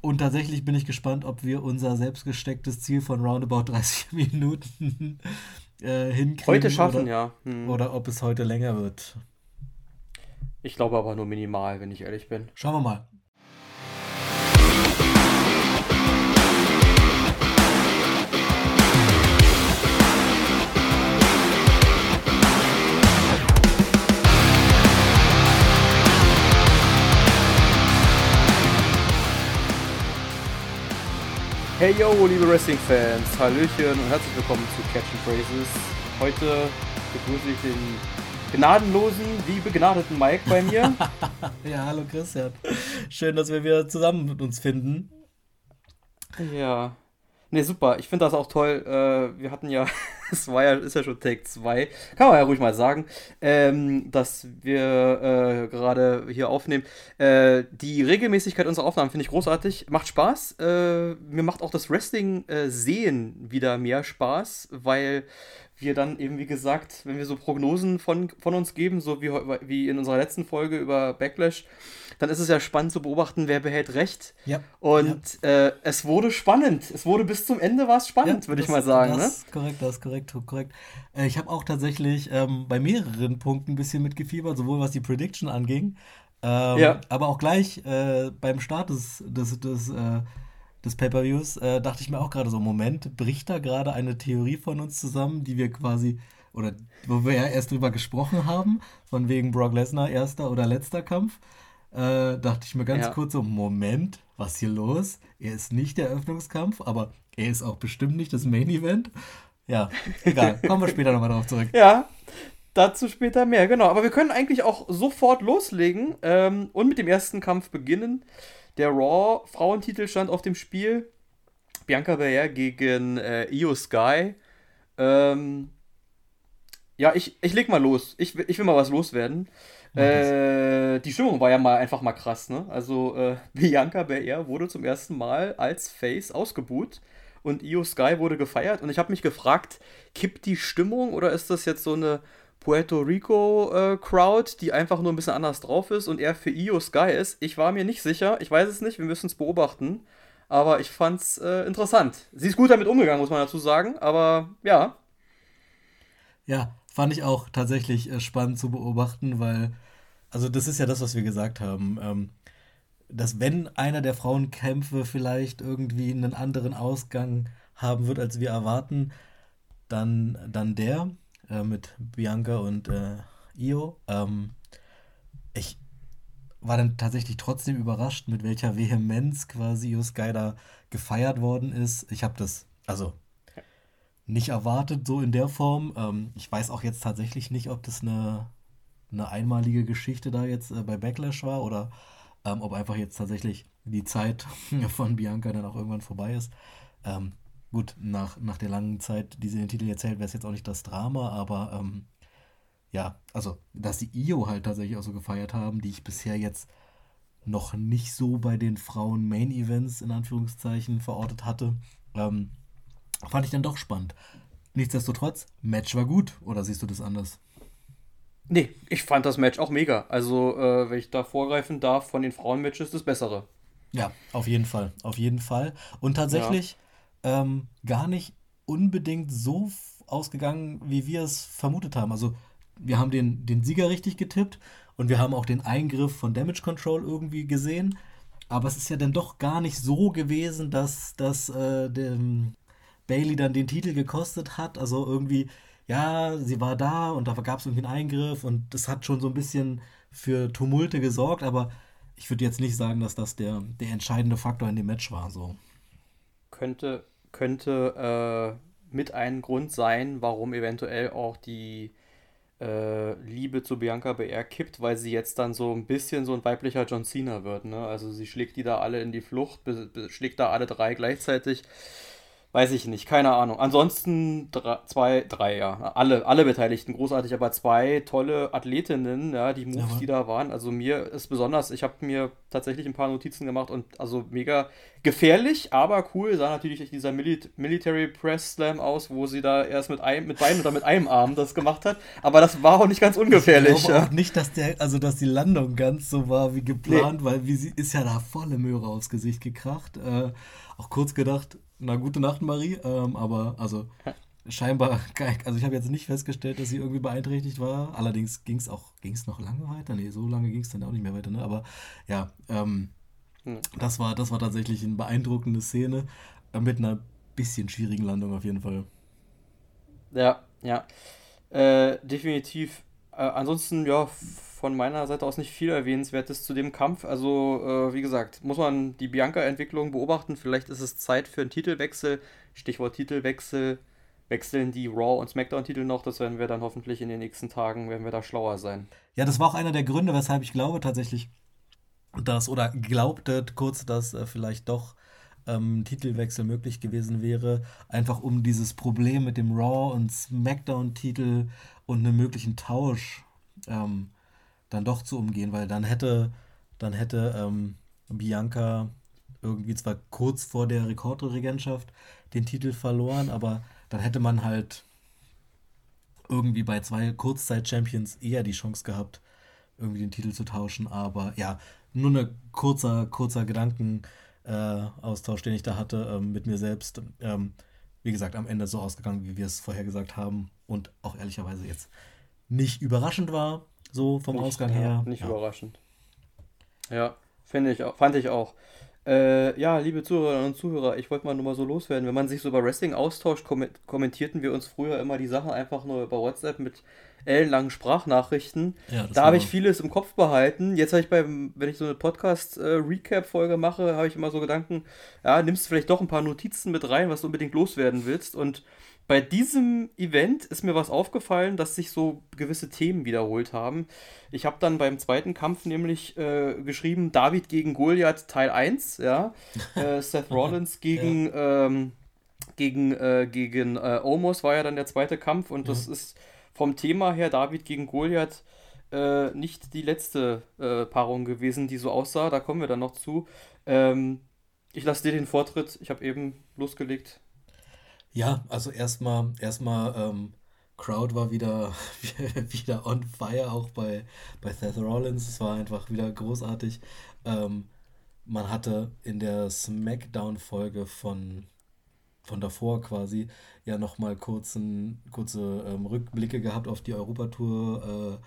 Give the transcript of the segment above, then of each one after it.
und tatsächlich bin ich gespannt, ob wir unser selbstgestecktes Ziel von roundabout 30 Minuten äh, hinkriegen. Heute schaffen, oder, ja. Hm. Oder ob es heute länger wird. Ich glaube aber nur minimal, wenn ich ehrlich bin. Schauen wir mal. Hey yo, liebe Wrestling-Fans, Hallöchen und herzlich willkommen zu Catch and Phrases. Heute begrüße ich den gnadenlosen, wie begnadeten Mike bei mir. ja, hallo Christian. Schön, dass wir wieder zusammen mit uns finden. Ja. Ne, super. Ich finde das auch toll. Äh, wir hatten ja, es war ja, ist ja schon Take 2, kann man ja ruhig mal sagen, ähm, dass wir äh, gerade hier aufnehmen. Äh, die Regelmäßigkeit unserer Aufnahmen finde ich großartig. Macht Spaß. Äh, mir macht auch das Wrestling äh, sehen wieder mehr Spaß, weil wir dann eben, wie gesagt, wenn wir so Prognosen von, von uns geben, so wie, wie in unserer letzten Folge über Backlash, dann ist es ja spannend zu beobachten, wer behält recht. Ja. Und ja. Äh, es wurde spannend. Es wurde bis zum Ende war es spannend, ja, würde ich mal sagen. Das ne? ist korrekt, das ist korrekt, korrekt. Äh, ich habe auch tatsächlich ähm, bei mehreren Punkten ein bisschen mitgefiebert, sowohl was die Prediction anging, ähm, ja. aber auch gleich äh, beim Start des, des, des äh, des Pay-Per-Views, äh, dachte ich mir auch gerade so, Moment, bricht da gerade eine Theorie von uns zusammen, die wir quasi, oder wo wir ja erst drüber gesprochen haben, von wegen Brock Lesnar erster oder letzter Kampf, äh, dachte ich mir ganz ja. kurz so, Moment, was hier los? Er ist nicht der Eröffnungskampf, aber er ist auch bestimmt nicht das Main Event. Ja, egal, kommen wir später nochmal drauf zurück. Ja, Dazu später mehr, genau. Aber wir können eigentlich auch sofort loslegen ähm, und mit dem ersten Kampf beginnen. Der Raw-Frauentitel stand auf dem Spiel. Bianca Belair gegen äh, Io Sky. Ähm, ja, ich, ich leg mal los. Ich, ich will mal was loswerden. Äh, die Stimmung war ja mal einfach mal krass, ne? Also äh, Bianca Belair wurde zum ersten Mal als Face ausgebuht und Io Sky wurde gefeiert und ich habe mich gefragt, kippt die Stimmung oder ist das jetzt so eine Puerto Rico äh, Crowd, die einfach nur ein bisschen anders drauf ist und er für Io Sky ist. Ich war mir nicht sicher, ich weiß es nicht, wir müssen es beobachten. Aber ich fand's äh, interessant. Sie ist gut damit umgegangen, muss man dazu sagen, aber ja. Ja, fand ich auch tatsächlich äh, spannend zu beobachten, weil, also das ist ja das, was wir gesagt haben. Ähm, dass wenn einer der Frauenkämpfe vielleicht irgendwie einen anderen Ausgang haben wird, als wir erwarten, dann, dann der äh, mit Bianca und äh, Io. Ähm, ich war dann tatsächlich trotzdem überrascht, mit welcher Vehemenz quasi Io Sky da gefeiert worden ist. Ich habe das, also nicht erwartet, so in der Form. Ähm, ich weiß auch jetzt tatsächlich nicht, ob das eine, eine einmalige Geschichte da jetzt äh, bei Backlash war oder ähm, ob einfach jetzt tatsächlich die Zeit von Bianca dann auch irgendwann vorbei ist. Ähm, Gut, nach, nach der langen Zeit, die sie den Titel erzählt, wäre es jetzt auch nicht das Drama, aber ähm, ja, also, dass die IO halt tatsächlich auch so gefeiert haben, die ich bisher jetzt noch nicht so bei den Frauen-Main-Events in Anführungszeichen verortet hatte, ähm, fand ich dann doch spannend. Nichtsdestotrotz, Match war gut, oder siehst du das anders? Nee, ich fand das Match auch mega. Also, äh, wenn ich da vorgreifen darf, von den Frauen-Matches das bessere. Ja, auf jeden Fall. Auf jeden Fall. Und tatsächlich, ja ähm, gar nicht unbedingt so ausgegangen, wie wir es vermutet haben. Also wir haben den, den Sieger richtig getippt und wir haben auch den Eingriff von Damage Control irgendwie gesehen. Aber es ist ja dann doch gar nicht so gewesen, dass, dass äh, dem Bailey dann den Titel gekostet hat. Also irgendwie, ja, sie war da und da gab es irgendwie einen Eingriff und das hat schon so ein bisschen für Tumulte gesorgt, aber ich würde jetzt nicht sagen, dass das der, der entscheidende Faktor in dem Match war. So. Könnte, könnte äh, mit ein Grund sein, warum eventuell auch die äh, Liebe zu Bianca BR kippt, weil sie jetzt dann so ein bisschen so ein weiblicher John Cena wird. Ne? Also sie schlägt die da alle in die Flucht, schlägt da alle drei gleichzeitig. Weiß ich nicht, keine Ahnung. Ansonsten drei, zwei, drei, ja. Alle, alle Beteiligten großartig, aber zwei tolle Athletinnen, ja, die Moves, Ja, die da waren. Also mir ist besonders, ich habe mir tatsächlich ein paar Notizen gemacht und also mega gefährlich, aber cool sah natürlich dieser Mili Military Press Slam aus, wo sie da erst mit einem, mit beiden oder mit einem Arm das gemacht hat. Aber das war auch nicht ganz ungefährlich. Ich glaube Ja. auch nicht, dass der, also dass die Landung ganz so war wie geplant, weil wie sie ist ja da volle Möhre aufs Gesicht gekracht. Äh, auch kurz gedacht, na gute Nacht, Marie. Ähm, aber also scheinbar, also ich habe jetzt nicht festgestellt, dass sie irgendwie beeinträchtigt war. Allerdings ging es auch, ging es noch lange weiter? Nee, so lange ging es dann auch nicht mehr weiter, ne? Aber ja, ähm, Hm. das war, das war tatsächlich eine beeindruckende Szene äh, mit einer bisschen schwierigen Landung auf jeden Fall. Ja, ja. Äh, definitiv. Äh, ansonsten, ja, von meiner Seite aus nicht viel Erwähnenswertes zu dem Kampf. Also, äh, wie gesagt, muss man die Bianca-Entwicklung beobachten. Vielleicht ist es Zeit für einen Titelwechsel. Stichwort Titelwechsel. Wechseln die Raw- und SmackDown-Titel noch. Das werden wir dann hoffentlich in den nächsten Tagen, werden wir da schlauer sein. Ja, das war auch einer der Gründe, weshalb ich glaube tatsächlich, dass oder glaubte kurz, dass äh, vielleicht doch ähm, Titelwechsel möglich gewesen wäre, einfach um dieses Problem mit dem Raw und SmackDown-Titel und einem möglichen Tausch ähm, dann doch zu umgehen, weil dann hätte dann hätte ähm, Bianca irgendwie zwar kurz vor der Rekordregentschaft den Titel verloren, aber dann hätte man halt irgendwie bei zwei Kurzzeit-Champions eher die Chance gehabt, irgendwie den Titel zu tauschen. Aber ja, nur ein kurzer, kurzer Gedankenaustausch, äh, den ich da hatte ähm, mit mir selbst. Ähm, wie gesagt, am Ende so ausgegangen, wie wir es vorher gesagt haben. Und auch ehrlicherweise jetzt nicht überraschend war, so vom Nicht, Ausgang her. nicht ja. überraschend. Ja, finde ich auch, fand ich auch. Äh, ja, liebe Zuhörerinnen und Zuhörer, ich wollte mal nur mal so loswerden. Wenn man sich so über Wrestling austauscht, kommen- kommentierten wir uns früher immer die Sachen einfach nur über WhatsApp mit ellenlangen Sprachnachrichten. Ja, Da habe ich vieles im Kopf behalten. Jetzt habe ich beim, wenn ich so eine Podcast-Recap-Folge mache, habe ich immer so Gedanken, ja, nimmst du vielleicht doch ein paar Notizen mit rein, was du unbedingt loswerden willst. Und bei diesem Event ist mir was aufgefallen, dass sich so gewisse Themen wiederholt haben. Ich habe dann beim zweiten Kampf nämlich äh, geschrieben, David gegen Goliath Teil 1, ja. Äh, Seth Rollins gegen, ähm, gegen, äh, gegen äh, Omos war ja dann der zweite Kampf und das ist vom Thema her David gegen Goliath äh, nicht die letzte äh, Paarung gewesen, die so aussah. Da kommen wir dann noch zu. Ähm, ich lasse dir den Vortritt. Ich habe eben losgelegt. Ja, also erstmal, erstmal, ähm, Crowd war wieder, wieder on fire, auch bei, bei Seth Rollins. Es war einfach wieder großartig. Ähm, man hatte in der SmackDown-Folge von, von davor quasi ja nochmal kurze ähm, Rückblicke gehabt auf die Europatour, äh,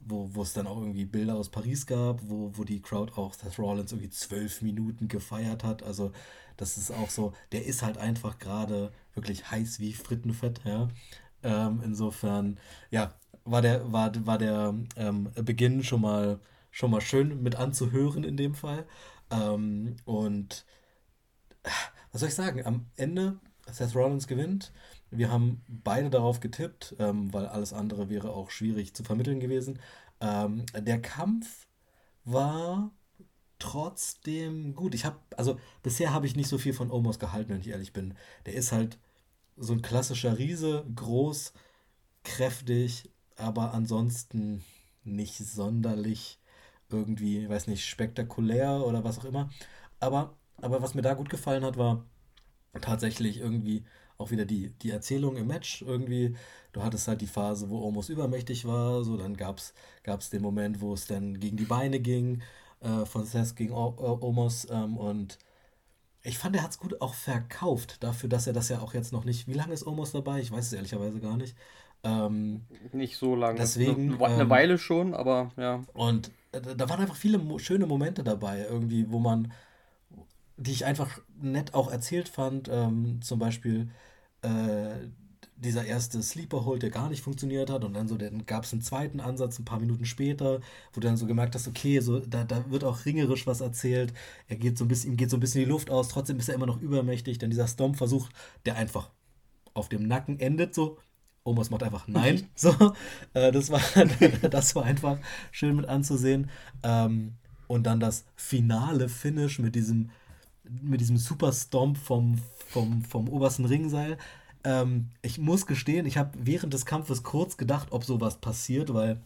wo, wo es dann auch irgendwie Bilder aus Paris gab, wo, wo die Crowd auch Seth Rollins irgendwie zwölf Minuten gefeiert hat. Also das ist auch so, der ist halt einfach gerade wirklich heiß wie Frittenfett, ja. Ähm, insofern, ja, war der, war, war der ähm, Beginn schon mal, schon mal schön mit anzuhören in dem Fall. Ähm, und was soll ich sagen? Am Ende, Seth Rollins gewinnt. Wir haben beide darauf getippt, ähm, weil alles andere wäre auch schwierig zu vermitteln gewesen. Ähm, der Kampf war trotzdem gut. Ich habe, also bisher habe ich nicht so viel von Omos gehalten, wenn ich ehrlich bin. Der ist halt so ein klassischer Riese, groß, kräftig, aber ansonsten nicht sonderlich irgendwie, weiß nicht, spektakulär oder was auch immer. Aber, aber was mir da gut gefallen hat, war tatsächlich irgendwie auch wieder die, die Erzählung im Match. Irgendwie, du hattest halt die Phase, wo Omos übermächtig war, so dann gab es den Moment, wo es dann gegen die Beine ging, äh, von Seth gegen o o Omos ähm, und ich fand, er hat es gut auch verkauft, dafür, dass er das ja auch jetzt noch nicht. Wie lange ist Omos dabei? Ich weiß es ehrlicherweise gar nicht. Ähm, Nicht so lange. Deswegen, Eine, eine ähm, Weile schon, aber ja. und äh, da waren einfach viele mo schöne Momente dabei, irgendwie, wo man, die ich einfach nett auch erzählt fand. Ähm, zum Beispiel äh, dieser erste Sleeper Hold, der gar nicht funktioniert hat, und dann so, dann gab es einen zweiten Ansatz ein paar Minuten später, wo du dann so gemerkt hast, okay, so, da, da wird auch ringerisch was erzählt. Er geht so ein bisschen, ihm geht so ein bisschen die Luft aus, trotzdem ist er immer noch übermächtig. Dann dieser Stomp-Versuch, der einfach auf dem Nacken endet, so. Omos macht einfach Nein. So, äh, das, war, das war einfach schön mit anzusehen. Ähm, und dann das finale Finish mit diesem mit diesem Super Stomp vom, vom, vom obersten Ringseil. Ähm, ich muss gestehen, ich habe während des Kampfes kurz gedacht, ob sowas passiert, weil,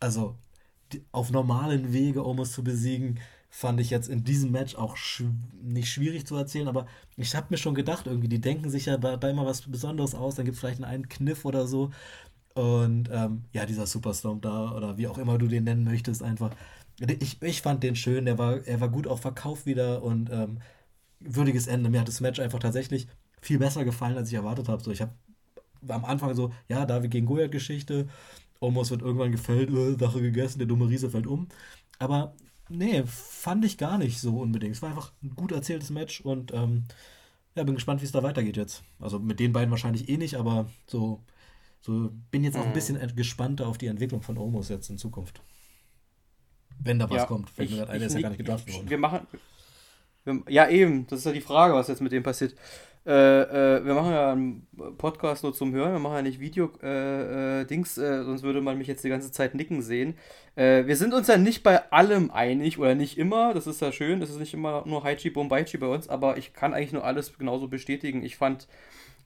also, die, auf normalen Wege Omos zu besiegen, fand ich jetzt in diesem Match auch sch nicht schwierig zu erzählen, aber ich habe mir schon gedacht, irgendwie, die denken sich ja da immer was Besonderes aus, dann gibt es vielleicht einen Kniff oder so. Und ähm, ja, dieser Superstorm da, oder wie auch immer du den nennen möchtest, einfach. Ich, ich fand den schön, er war, er war gut auch verkauft wieder und ähm, würdiges Ende. Mir hat das Match einfach tatsächlich viel besser gefallen, als ich erwartet habe. So, ich habe am Anfang so, ja, David gegen Goliath-Geschichte, Omos wird irgendwann gefällt, äh, Sache gegessen, der dumme Riese fällt um. Aber nee, fand ich gar nicht so unbedingt. Es war einfach ein gut erzähltes Match und ähm, ja, bin gespannt, wie es da weitergeht jetzt. Also mit den beiden wahrscheinlich eh nicht, aber so, so bin jetzt auch ein mhm. bisschen gespannter auf die Entwicklung von Omos jetzt in Zukunft. Wenn da was ja, kommt. Fällt mir gerade ein, der ist ja gar nicht gedraftet worden. Wir machen. Wir, ja, eben, das ist ja die Frage, was jetzt mit dem passiert. Äh, äh, wir machen ja einen Podcast nur zum Hören, wir machen ja nicht Video-Dings, äh, äh, sonst würde man mich jetzt die ganze Zeit nicken sehen. Äh, wir sind uns ja nicht bei allem einig oder nicht immer, das ist ja schön, das ist nicht immer nur Haichi Bombaichi bei uns, aber ich kann eigentlich nur alles genauso bestätigen. Ich fand,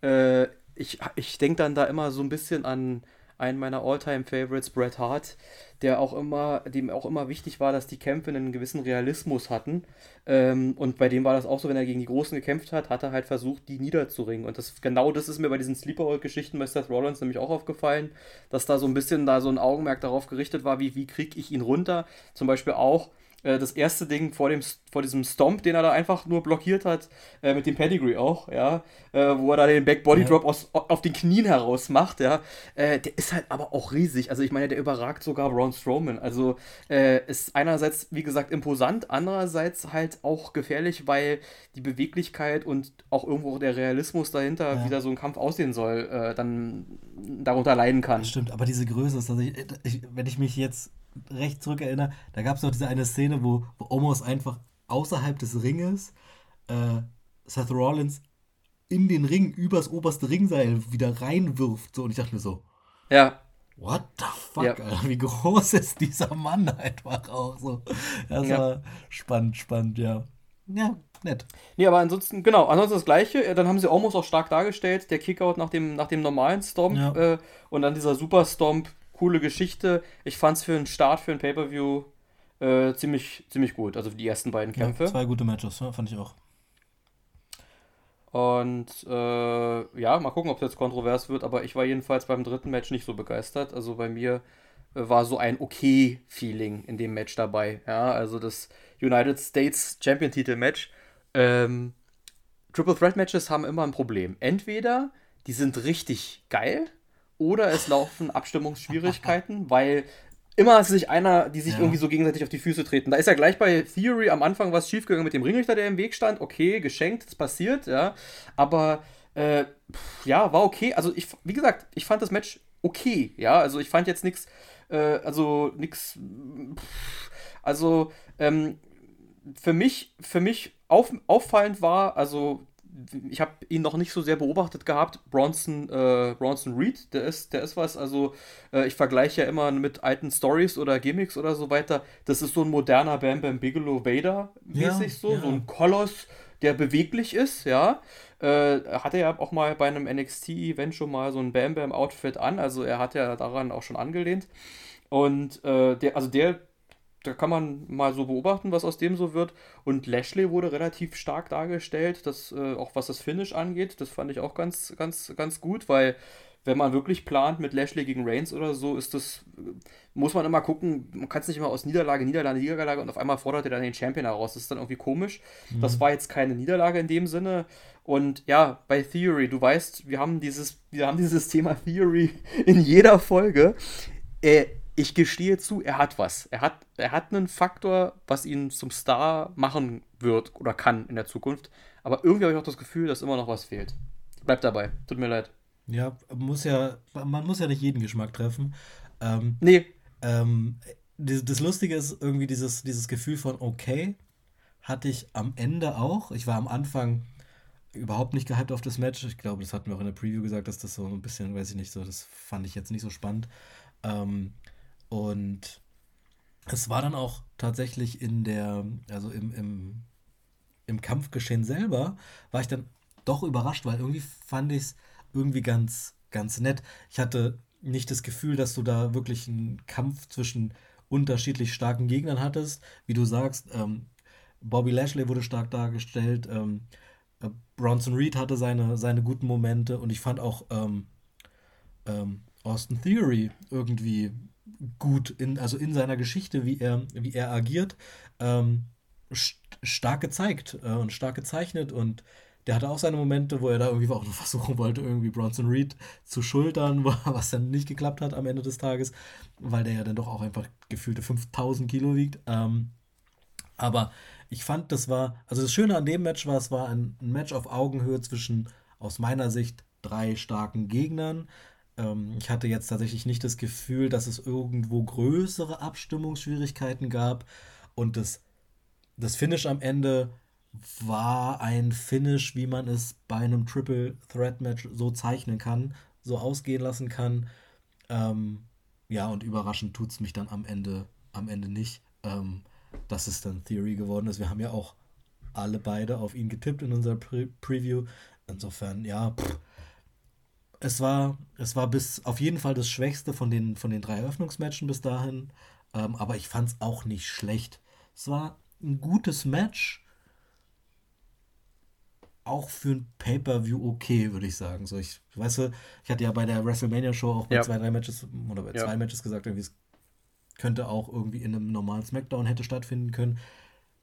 äh, ich, ich denke dann da immer so ein bisschen an einen meiner All-Time-Favorites, Bret Hart, der auch immer, dem auch immer wichtig war, dass die Kämpfe einen gewissen Realismus hatten. Ähm, und bei dem war das auch so, wenn er gegen die Großen gekämpft hat, hat er halt versucht, die niederzuringen. Und das genau das ist mir bei diesen Sleeper-Geschichten bei Seth Rollins nämlich auch aufgefallen, dass da so ein bisschen da so ein Augenmerk darauf gerichtet war, wie, wie kriege ich ihn runter. Zum Beispiel auch äh, das erste Ding vor, dem, vor diesem Stomp, den er da einfach nur blockiert hat, äh, mit dem Pedigree auch, ja, äh, wo er da den Back Body Drop ja. aus, auf den Knien heraus macht, ja, äh, der ist halt aber auch riesig. Also ich meine, der überragt sogar Braun Strowman. Also äh, ist einerseits, wie gesagt, imposant, andererseits halt auch gefährlich, weil die Beweglichkeit und auch irgendwo der Realismus dahinter, ja. wie da so ein Kampf aussehen soll, dann darunter leiden kann. Das stimmt, aber diese Größe ist, also ich, ich, wenn ich mich jetzt recht zurückerinnere, da gab es noch diese eine Szene, wo, wo Omos einfach außerhalb des Ringes äh, Seth Rollins in den Ring übers oberste Ringseil wieder reinwirft. So, und ich dachte mir so, ja. What the fuck, ja. Alter, wie groß ist dieser Mann einfach auch so. Das ja. war spannend, spannend, ja. Ja, nett. Nee, aber ansonsten, genau, ansonsten das Gleiche. Dann haben sie Omos auch stark dargestellt. Der Kickout nach dem, nach dem normalen Stomp ja. äh, und dann dieser Super Stomp coole Geschichte. Ich fand es für einen Start, für ein Pay-Per-View äh, ziemlich, ziemlich gut. Also die ersten beiden Kämpfe. Ja, zwei gute Matches, ja, fand ich auch. Und äh, ja, mal gucken, ob es jetzt kontrovers wird, aber ich war jedenfalls beim dritten Match nicht so begeistert. Also bei mir äh, war so ein okay Feeling in dem Match dabei. Ja, also das United States Champion Titel Match. Ähm, Triple Threat Matches haben immer ein Problem. Entweder die sind richtig geil, oder es laufen Abstimmungsschwierigkeiten, weil immer ist sich einer, die sich ja. irgendwie so gegenseitig auf die Füße treten. Da ist ja gleich bei Theory am Anfang was schiefgegangen mit dem Ringrichter, der im Weg stand. Okay, geschenkt, das passiert, ja. Aber äh, ja, war okay. Also ich, wie gesagt, ich fand das Match okay, ja. Also ich fand jetzt nichts, äh, also nichts, also ähm, für mich, für mich auf, auffallend war, also ich habe ihn noch nicht so sehr beobachtet gehabt. Bronson, äh, Bronson Reed, der ist, der ist was. Also, äh, ich vergleiche ja immer mit alten Stories oder Gimmicks oder so weiter. Das ist so ein moderner Bam Bam Bigelow Vader mäßig ja, so, ja. so ein Koloss, der beweglich ist, ja. Äh, hatte ja auch mal bei einem NXT-Event schon mal so ein Bam Bam Outfit an. Also, er hat ja daran auch schon angelehnt. Und äh, der, also der da kann man mal so beobachten, was aus dem so wird. Und Lashley wurde relativ stark dargestellt, das, äh, auch was das Finish angeht. Das fand ich auch ganz, ganz, ganz gut, weil wenn man wirklich plant mit Lashley gegen Reigns oder so, ist das, muss man immer gucken, man kann es nicht immer aus Niederlage, Niederlage, Niederlage und auf einmal fordert er dann den Champion heraus. Das ist dann irgendwie komisch. Mhm. Das war jetzt keine Niederlage in dem Sinne. Und ja, bei Theory, du weißt, wir haben dieses, wir haben dieses Thema Theory in jeder Folge. Äh, ich gestehe zu, er hat was. Er hat, er hat einen Faktor, was ihn zum Star machen wird oder kann in der Zukunft. Aber irgendwie habe ich auch das Gefühl, dass immer noch was fehlt. Bleibt dabei. Tut mir leid. Ja, muss ja, man muss ja nicht jeden Geschmack treffen. Ähm, nee. Ähm, das, Lustige ist irgendwie dieses, dieses Gefühl von okay, hatte ich am Ende auch. Ich war am Anfang überhaupt nicht gehypt auf das Match. Ich glaube, das hatten wir auch in der Preview gesagt, dass das so ein bisschen, weiß ich nicht, so, das fand ich jetzt nicht so spannend. Ähm, und es war dann auch tatsächlich in der, also im, im, Kampfgeschehen selber war ich dann doch überrascht, weil irgendwie fand ich es irgendwie ganz, ganz nett. Ich hatte nicht das Gefühl, dass du da wirklich einen Kampf zwischen unterschiedlich starken Gegnern hattest. Wie du sagst, ähm, Bobby Lashley wurde stark dargestellt, ähm, äh, Bronson Reed hatte seine, seine guten Momente und ich fand auch ähm, ähm Austin Theory irgendwie gut, in, also in seiner Geschichte, wie er, wie er agiert, ähm, st stark gezeigt äh, und stark gezeichnet und der hatte auch seine Momente, wo er da irgendwie auch versuchen wollte, irgendwie Bronson Reed zu schultern, was dann nicht geklappt hat am Ende des Tages, weil der ja dann doch auch einfach gefühlte 5000 Kilo wiegt. Ähm, aber ich fand, das war, also das Schöne an dem Match war, es war ein, ein Match auf Augenhöhe zwischen, aus meiner Sicht, drei starken Gegnern. Ähm, ich hatte jetzt tatsächlich nicht das Gefühl, dass es irgendwo größere Abstimmungsschwierigkeiten gab und das, das Finish am Ende war ein Finish, wie man es bei einem Triple Threat Match so zeichnen kann, so ausgehen lassen kann. Ähm, ja, und überraschend tut es mich dann am Ende, am Ende nicht, ähm, dass es dann Theory geworden ist. Wir haben ja auch alle beide auf ihn getippt in unserer Pre Preview. Insofern, ja, pff, es war, es war bis auf jeden Fall das Schwächste von den, von den drei Eröffnungsmatchen bis dahin. Ähm, aber ich fand es auch nicht schlecht. Es war ein gutes Match auch für ein Pay-Per-View okay, würde ich sagen. So, ich, weißt du, ich hatte ja bei der WrestleMania-Show auch bei ja. zwei, drei Matches oder bei ja. zwei Matches gesagt, irgendwie, es könnte auch irgendwie in einem normalen Smackdown hätte stattfinden können.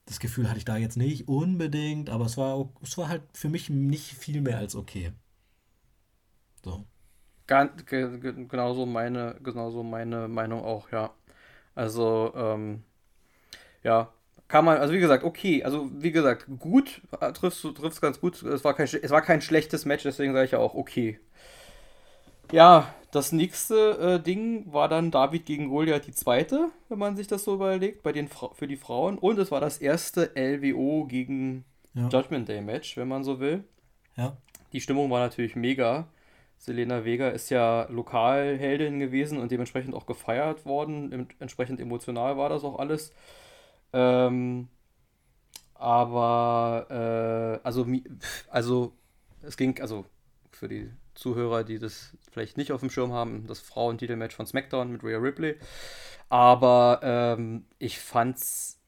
Das Gefühl hatte ich da jetzt nicht unbedingt, aber es war, es war halt für mich nicht viel mehr als okay. So. Ganz, genauso meine, genauso meine Meinung auch, ja. Also, ähm, ja, kann man, also wie gesagt, okay, also wie gesagt, gut, äh, triffst du triffst ganz gut. Es war kein, es war kein schlechtes Match, deswegen sage ich ja auch okay. Ja, das nächste äh, Ding war dann David gegen Goliath die zweite, wenn man sich das so überlegt, bei den Fra für die Frauen. Und es war das erste LWO gegen ja. Judgment Day Match, wenn man so will. Ja. Die Stimmung war natürlich mega. Selena Vega ist ja Lokalheldin gewesen und dementsprechend auch gefeiert worden. Entsprechend emotional war das auch alles. Ähm, aber, äh, also, also, es ging, also für die Zuhörer, die das vielleicht nicht auf dem Schirm haben, das Frauentitelmatch von SmackDown mit Rhea Ripley. Aber ähm, ich fand's,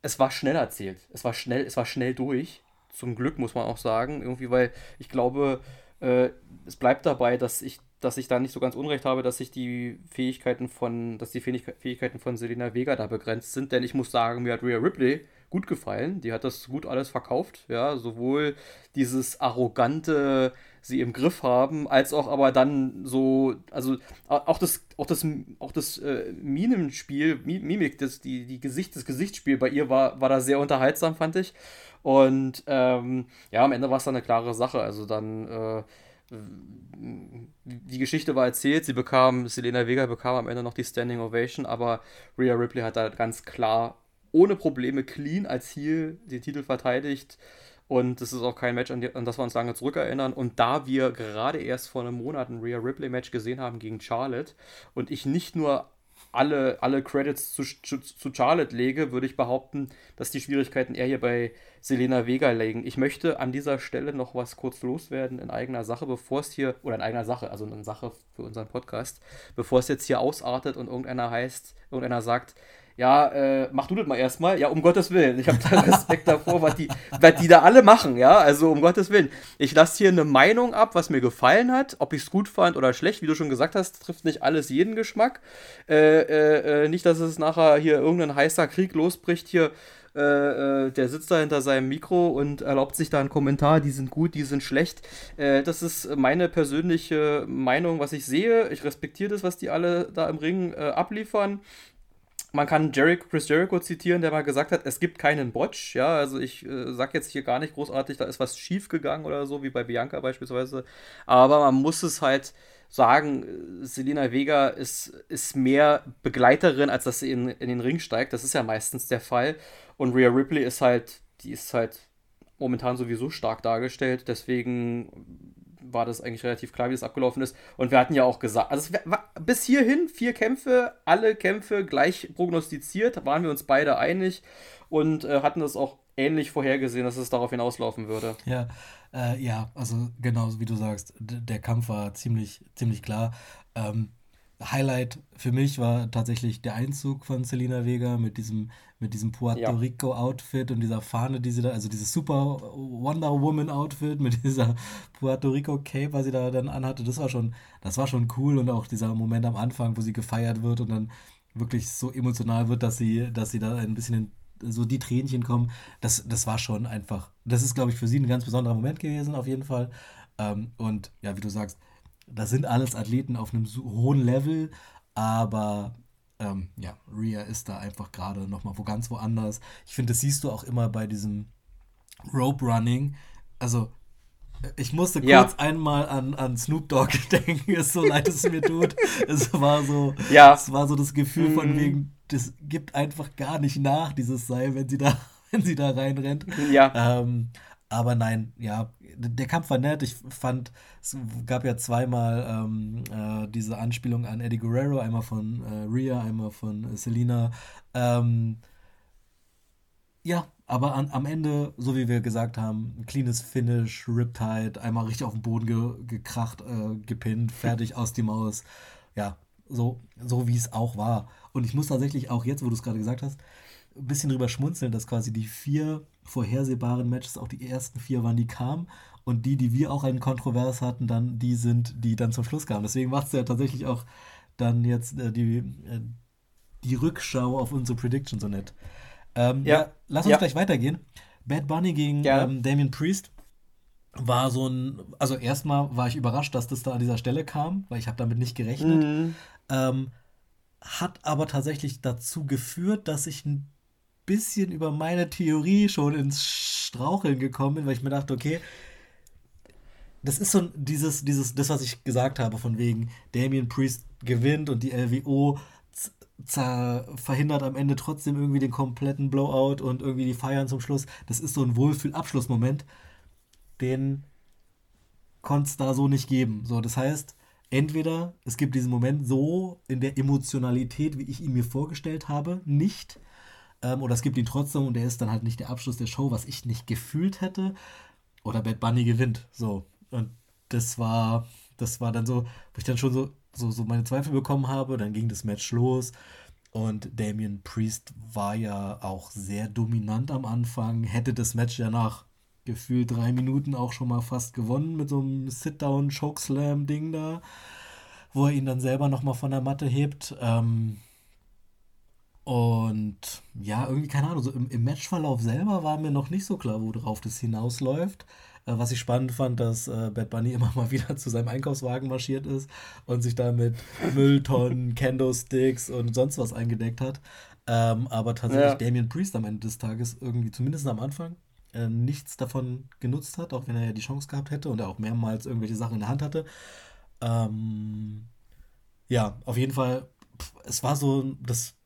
es war schnell erzählt. Es war schnell, es war schnell durch. Zum Glück muss man auch sagen, irgendwie, weil ich glaube, äh, es bleibt dabei, dass ich dass ich da nicht so ganz unrecht habe, dass sich die Fähigkeiten von, dass die Fähigkeiten von Selena Vega da begrenzt sind, denn ich muss sagen, mir hat Rhea Ripley gut gefallen. Die hat das gut alles verkauft, ja, sowohl dieses arrogante sie im Griff haben, als auch aber dann so, also auch das, auch das, auch das äh, Minenspiel, Mimik, das, die, die Gesicht, das Gesichtsspiel bei ihr war, war da sehr unterhaltsam, fand ich. Und ähm, ja, am Ende war es dann eine klare Sache. Also dann äh, die Geschichte war erzählt, sie bekam, Selena Vega bekam am Ende noch die Standing Ovation, aber Rhea Ripley hat da ganz klar ohne Probleme clean als Heel den Titel verteidigt. Und das ist auch kein Match, an, das wir uns lange zurückerinnern. Und da wir gerade erst vor einem Monat ein Rhea Ripley Match gesehen haben gegen Charlotte und ich nicht nur alle, alle Credits zu, zu, Charlotte lege, würde ich behaupten, dass die Schwierigkeiten eher hier bei Selena Vega liegen. Ich möchte an dieser Stelle noch was kurz loswerden in eigener Sache, bevor es hier, oder in eigener Sache, also in Sache für unseren Podcast, bevor es jetzt hier ausartet und irgendeiner heißt, irgendeiner sagt, ja, äh, mach du das mal erstmal. Ja, um Gottes Willen. Ich habe da Respekt davor, was die, was die da alle machen, ja. Also um Gottes Willen. Ich lasse hier eine Meinung ab, was mir gefallen hat. Ob ich es gut fand oder schlecht, wie du schon gesagt hast, trifft nicht alles jeden Geschmack. Äh, äh, äh nicht, dass es nachher hier irgendein heißer Krieg losbricht hier. Äh, äh, der sitzt da hinter seinem Mikro und erlaubt sich da einen Kommentar, die sind gut, die sind schlecht. das ist meine persönliche Meinung, was ich sehe. Ich respektiere das, was die alle da im Ring abliefern man kann Jericho, Chris Jericho zitieren, der mal gesagt hat, es gibt keinen Botch. Ja, also ich äh, sag jetzt hier gar nicht großartig, da ist was schief gegangen oder so, wie bei Bianca beispielsweise. Aber man muss es halt sagen, Selina Vega ist, ist mehr Begleiterin, als dass sie in, in den Ring steigt. Das ist ja meistens der Fall. Und Rhea Ripley ist halt, die ist halt momentan sowieso stark dargestellt. Deswegen war das eigentlich relativ klar, wie das abgelaufen ist. Und wir hatten ja auch gesagt, also bis hierhin vier Kämpfe, alle Kämpfe gleich prognostiziert, waren wir uns beide einig und äh, hatten das auch ähnlich vorhergesehen, dass es darauf hinauslaufen würde. Ja, äh, ja, also genau wie du sagst, der Kampf war ziemlich, ziemlich klar. Ähm, Highlight für mich war tatsächlich der Einzug von Selena Vega mit diesem, mit diesem Puerto ja. Rico Outfit und dieser Fahne, die sie da, also dieses Super Wonder Woman Outfit mit dieser Puerto Rico Cape, was sie da dann anhatte, das war schon, das war schon cool und auch dieser Moment am Anfang, wo sie gefeiert wird und dann wirklich so emotional wird, dass sie, dass sie da ein bisschen in, so die Tränchen kommen, das, das war schon einfach, das ist, glaube ich, für sie ein ganz besonderer Moment gewesen, auf jeden Fall. Ähm, und ja, wie du sagst, das sind alles Athleten auf einem hohen Level, aber ähm, ja, Rhea ist da einfach gerade nochmal wo ganz woanders. Ich finde, das siehst du auch immer bei diesem Rope Running. Also, ich musste kurz ja. einmal an, an Snoop Dogg denken, ist so leid es mir tut. Es war so, ja. es war so das Gefühl mhm. von wegen, das gibt einfach gar nicht nach, dieses Seil, wenn sie da, wenn sie da reinrennt. Ja. Ähm, aber nein, ja, der Kampf war nett. Ich fand, es gab ja zweimal ähm, äh, diese Anspielung an Eddie Guerrero, einmal von äh, Rhea, einmal von äh, Selina. Ähm, ja, aber an, am Ende, so wie wir gesagt haben, ein cleanes Finish, Riptide, einmal richtig auf den Boden ge, gekracht, äh, gepinnt, fertig aus die Maus. Ja, so, so wie es auch war. Und ich muss tatsächlich auch jetzt, wo du es gerade gesagt hast, ein bisschen drüber schmunzeln, dass quasi die vier vorhersehbaren Matches auch die ersten vier waren, die kamen. Und die, die wir auch einen Kontrovers hatten, dann die sind, die dann zum Schluss kamen. Deswegen macht es ja tatsächlich auch dann jetzt äh, die, äh, die Rückschau auf unsere Prediction so nett. Ähm, ja. ja. lass uns ja. gleich weitergehen. Bad Bunny gegen ja. ähm, Damien Priest war so ein, also erstmal war ich überrascht, dass das da an dieser Stelle kam, weil ich habe damit nicht gerechnet. Mhm. Ähm, hat aber tatsächlich dazu geführt, dass ich ein bisschen über meine Theorie schon ins Straucheln gekommen bin, weil ich mir dachte, okay, das ist so dieses, dieses, das, was ich gesagt habe, von wegen Damien Priest gewinnt und die LWO verhindert am Ende trotzdem irgendwie den kompletten Blowout und irgendwie die Feiern zum Schluss. Das ist so ein Wohlfühl-Abschlussmoment, den konnte es da so nicht geben. So, das heißt, entweder es gibt diesen Moment so in der Emotionalität, wie ich ihn mir vorgestellt habe, nicht. Ähm, oder es gibt ihn trotzdem und er ist dann halt nicht der Abschluss der Show, was ich nicht gefühlt hätte. Oder Bad Bunny gewinnt. So. Und das war, das war dann so, wo ich dann schon so, so, so meine Zweifel bekommen habe. Dann ging das Match los. Und Damien Priest war ja auch sehr dominant am Anfang, hätte das Match ja nach gefühlt drei Minuten auch schon mal fast gewonnen mit so einem Sit-Down-Chokeslam-Ding da, wo er ihn dann selber nochmal von der Matte hebt. Ähm, und ja, irgendwie, keine Ahnung, so im, im, Matchverlauf selber war mir noch nicht so klar, worauf das hinausläuft. Äh, was ich spannend fand, dass äh, Bad Bunny immer mal wieder zu seinem Einkaufswagen marschiert ist und sich da mit Mülltonnen, Candlesticks und sonst was eingedeckt hat. Ähm, aber tatsächlich ja. Damien Priest am Ende des Tages irgendwie, zumindest am Anfang, äh, nichts davon genutzt hat, auch wenn er ja die Chance gehabt hätte und er auch mehrmals irgendwelche Sachen in der Hand hatte. Ähm, ja, auf jeden Fall, pff, es war so das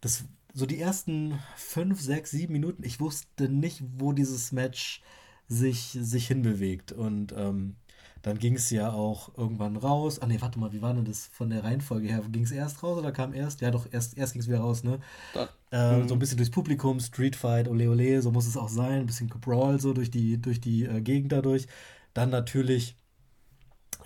das, so die ersten fünf, sechs, sieben Minuten, ich wusste nicht, wo dieses Match sich, sich hinbewegt. Und ähm, dann ging es ja auch irgendwann raus. Ah nee, warte mal, wie war denn das von der Reihenfolge her? Ging es erst raus oder kam erst? Ja, doch, erst, erst ging es wieder raus, ne? Da, äh, so ein bisschen durchs Publikum, Streetfight, ole ole, so muss es auch sein. Ein bisschen Brawl so durch die, durch die äh, Gegend dadurch. Dann natürlich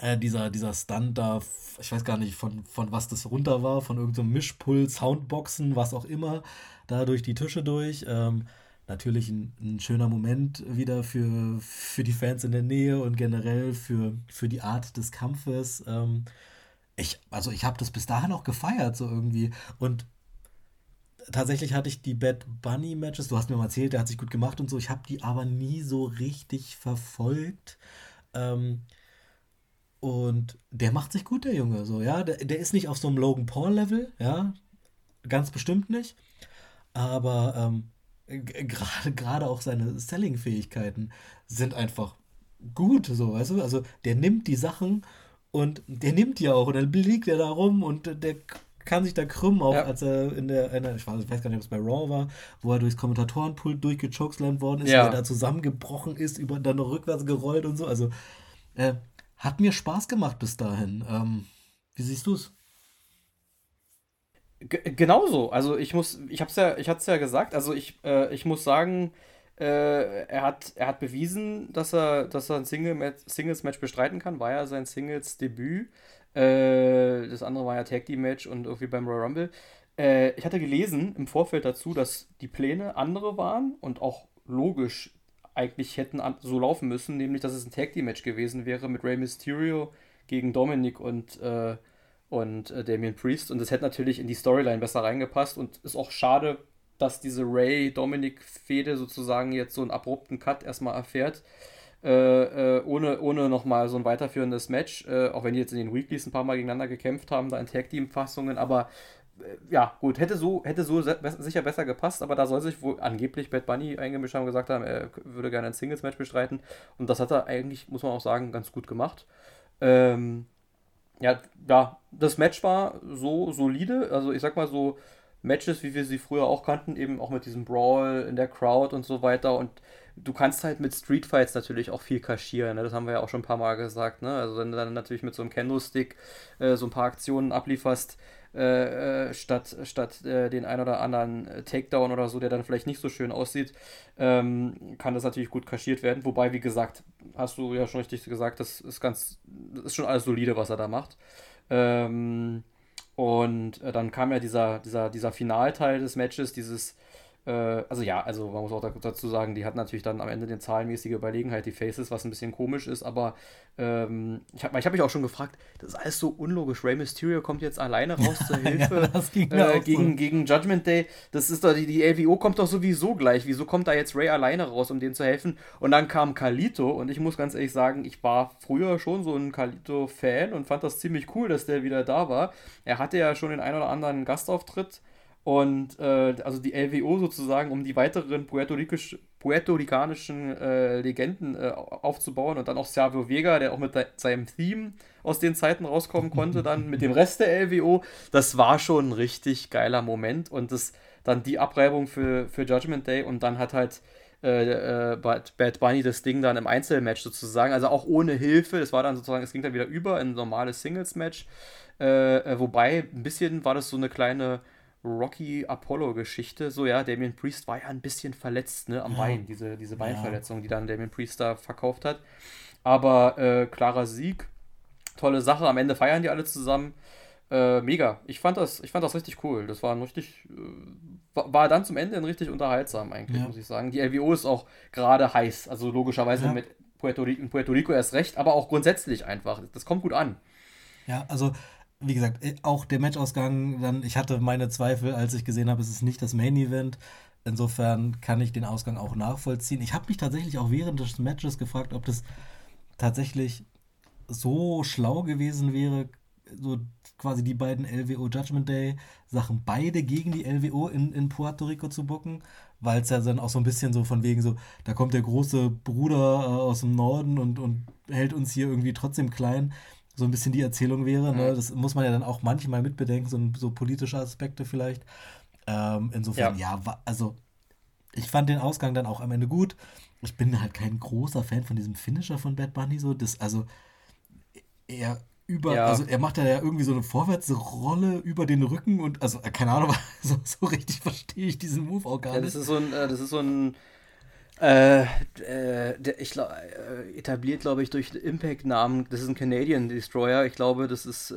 äh, dieser, dieser Stunt da, ich weiß gar nicht, von, von was das runter war, von irgendeinem so Mischpult, Soundboxen, was auch immer, da durch die Tische durch. Ähm, natürlich ein, ein, schöner Moment wieder für, für die Fans in der Nähe und generell für, für die Art des Kampfes. Ähm, ich, also ich habe das bis dahin auch gefeiert, so irgendwie. Und tatsächlich hatte ich die Bad Bunny Matches, du hast mir mal erzählt, der hat sich gut gemacht und so, ich habe die aber nie so richtig verfolgt. Ähm, und der macht sich gut, der Junge. So, ja, der, der ist nicht auf so einem Logan Paul-Level, ja, ganz bestimmt nicht. Aber ähm, gerade gerade auch seine Selling-Fähigkeiten sind einfach gut, so, weißt du? Also der nimmt die Sachen und der nimmt die auch und dann liegt er da rum und der kann sich da krümmen, auch ja. als er in der, in der, ich weiß gar nicht, ob es bei Raw war, wo er durchs Kommentatorenpult durchgechokeslammt worden ist, ja. er da zusammengebrochen ist, über, dann noch rückwärts gerollt und so. Also äh, hat mir Spaß gemacht bis dahin. Ähm, wie siehst du es? Genauso. Also ich muss, ich hab's ja, ich hatte es ja gesagt, also ich, äh, ich muss sagen, Äh, er, hat, er hat bewiesen, dass er, dass er ein Single Singles-Match bestreiten kann. War ja sein Singles-Debüt. Äh, das andere war ja Tag Team Match und irgendwie beim Royal Rumble. Äh, ich hatte gelesen im Vorfeld dazu, dass die Pläne andere waren und auch logisch eigentlich hätten so laufen müssen, nämlich dass es ein Tag Team Match gewesen wäre mit Rey Mysterio gegen Dominic und, äh, und äh, Damien Priest. Und das hätte natürlich in die Storyline besser reingepasst und ist auch schade, dass diese Ray-Dominic-Fehde sozusagen jetzt so einen abrupten Cut erstmal erfährt. Äh, äh, ohne, ohne nochmal so ein weiterführendes Match, äh, auch wenn die jetzt in den Weeklies ein paar Mal gegeneinander gekämpft haben, da in Tag-Team-Fassungen, aber äh, ja, gut, hätte so, hätte so sicher besser gepasst, aber da soll sich wohl angeblich Bad Bunny eingemischt haben, gesagt haben, er würde gerne ein Singles-Match bestreiten und das hat er eigentlich, muss man auch sagen, ganz gut gemacht. Ähm, ja, ja, das Match war so solide, also ich sag mal so Matches, wie wir sie früher auch kannten, eben auch mit diesem Brawl in der Crowd und so weiter und du kannst halt mit Street Fights natürlich auch viel kaschieren. Ne? Das haben wir ja auch schon ein paar Mal gesagt. Ne? Also wenn du dann natürlich mit so einem Kendo-Stick äh, so ein paar Aktionen ablieferst, äh, äh statt, statt äh, den ein oder anderen äh, Takedown oder so, der dann vielleicht nicht so schön aussieht, ähm, kann das natürlich gut kaschiert werden. Wobei, wie gesagt, hast du ja schon richtig gesagt, das ist ganz, das ist schon alles solide, was er da macht. Ähm, und dann kam ja dieser, dieser, dieser Finalteil des Matches, dieses also ja, also man muss auch dazu sagen, die hatten natürlich dann am Ende eine zahlenmäßige Überlegenheit, die Faces, was ein bisschen komisch ist, aber ähm, ich habe ich hab mich auch schon gefragt, das ist alles so unlogisch. Rey Mysterio kommt jetzt alleine raus zur Hilfe ja, äh, gegen, so. gegen Judgment Day. Das ist doch, die, die LWO kommt doch sowieso gleich. Wieso kommt da jetzt Ray alleine raus, um denen zu helfen? Und dann kam Kalito und ich muss ganz ehrlich sagen, ich war früher schon so ein Kalito-Fan und fand das ziemlich cool, dass der wieder da war. Er hatte ja schon den ein oder anderen Gastauftritt und äh, also die LWO sozusagen, um die weiteren puerto-ricanischen äh, Legenden äh, aufzubauen und dann auch Sergio Vega, der auch mit seinem Theme aus den Zeiten rauskommen konnte, dann mit dem Rest der LWO. Das war schon ein richtig geiler Moment und das dann die Abreibung für, für Judgment Day und dann hat halt äh, äh, Bad Bunny das Ding dann im Einzelmatch sozusagen, also auch ohne Hilfe. Das war dann sozusagen, es ging dann wieder über in ein normales Singles-Match. Äh, äh, wobei, ein bisschen war das so eine kleine Rocky Apollo-Geschichte. So, ja, Damien Priest war ja ein bisschen verletzt, ne, am ja. Bein, diese, diese Beinverletzung, ja. die dann Damien Priest da verkauft hat. Aber äh, klarer Sieg, tolle Sache. Am Ende feiern die alle zusammen. Äh, mega. Ich fand, das, ich fand das richtig cool. Das war ein richtig, äh, war dann zum Ende ein richtig unterhaltsam eigentlich, ja. muss ich sagen. Die LWO ist auch gerade heiß. Also logischerweise mit Puerto Puerto Rico erst recht, aber auch grundsätzlich einfach. Das kommt gut an. Ja, also wie gesagt, äh, auch der Matchausgang, dann, ich hatte meine Zweifel, als ich gesehen habe, es ist nicht das Main Event. Insofern kann ich den Ausgang auch nachvollziehen. Ich habe mich tatsächlich auch während des Matches gefragt, ob das tatsächlich so schlau gewesen wäre, so quasi die beiden LWO Judgment Day Sachen beide gegen die LWO in, in Puerto Rico zu bucken, weil es ja dann auch so ein bisschen so von wegen so, da kommt der große Bruder äh, aus dem Norden und, und hält uns hier irgendwie trotzdem klein so ein bisschen die Erzählung wäre. Ne? Das muss man ja dann auch manchmal mitbedenken, so, so politische Aspekte vielleicht. Ähm, insofern, ja. ja, also ich fand den Ausgang dann auch am Ende gut. Ich bin halt kein großer Fan von diesem Finisher von Bad Bunny. So, das, also er über, ja. also er macht ja irgendwie so eine Vorwärtsrolle über den Rücken und also keine Ahnung, so, so richtig verstehe ich diesen Move auch gar ja, das nicht. Ist so ein, äh, das ist so ein äh, äh, der, ich äh, etabliert, glaube ich, durch Impact-Namen, das ist ein Canadian Destroyer. Ich glaube, das ist, äh,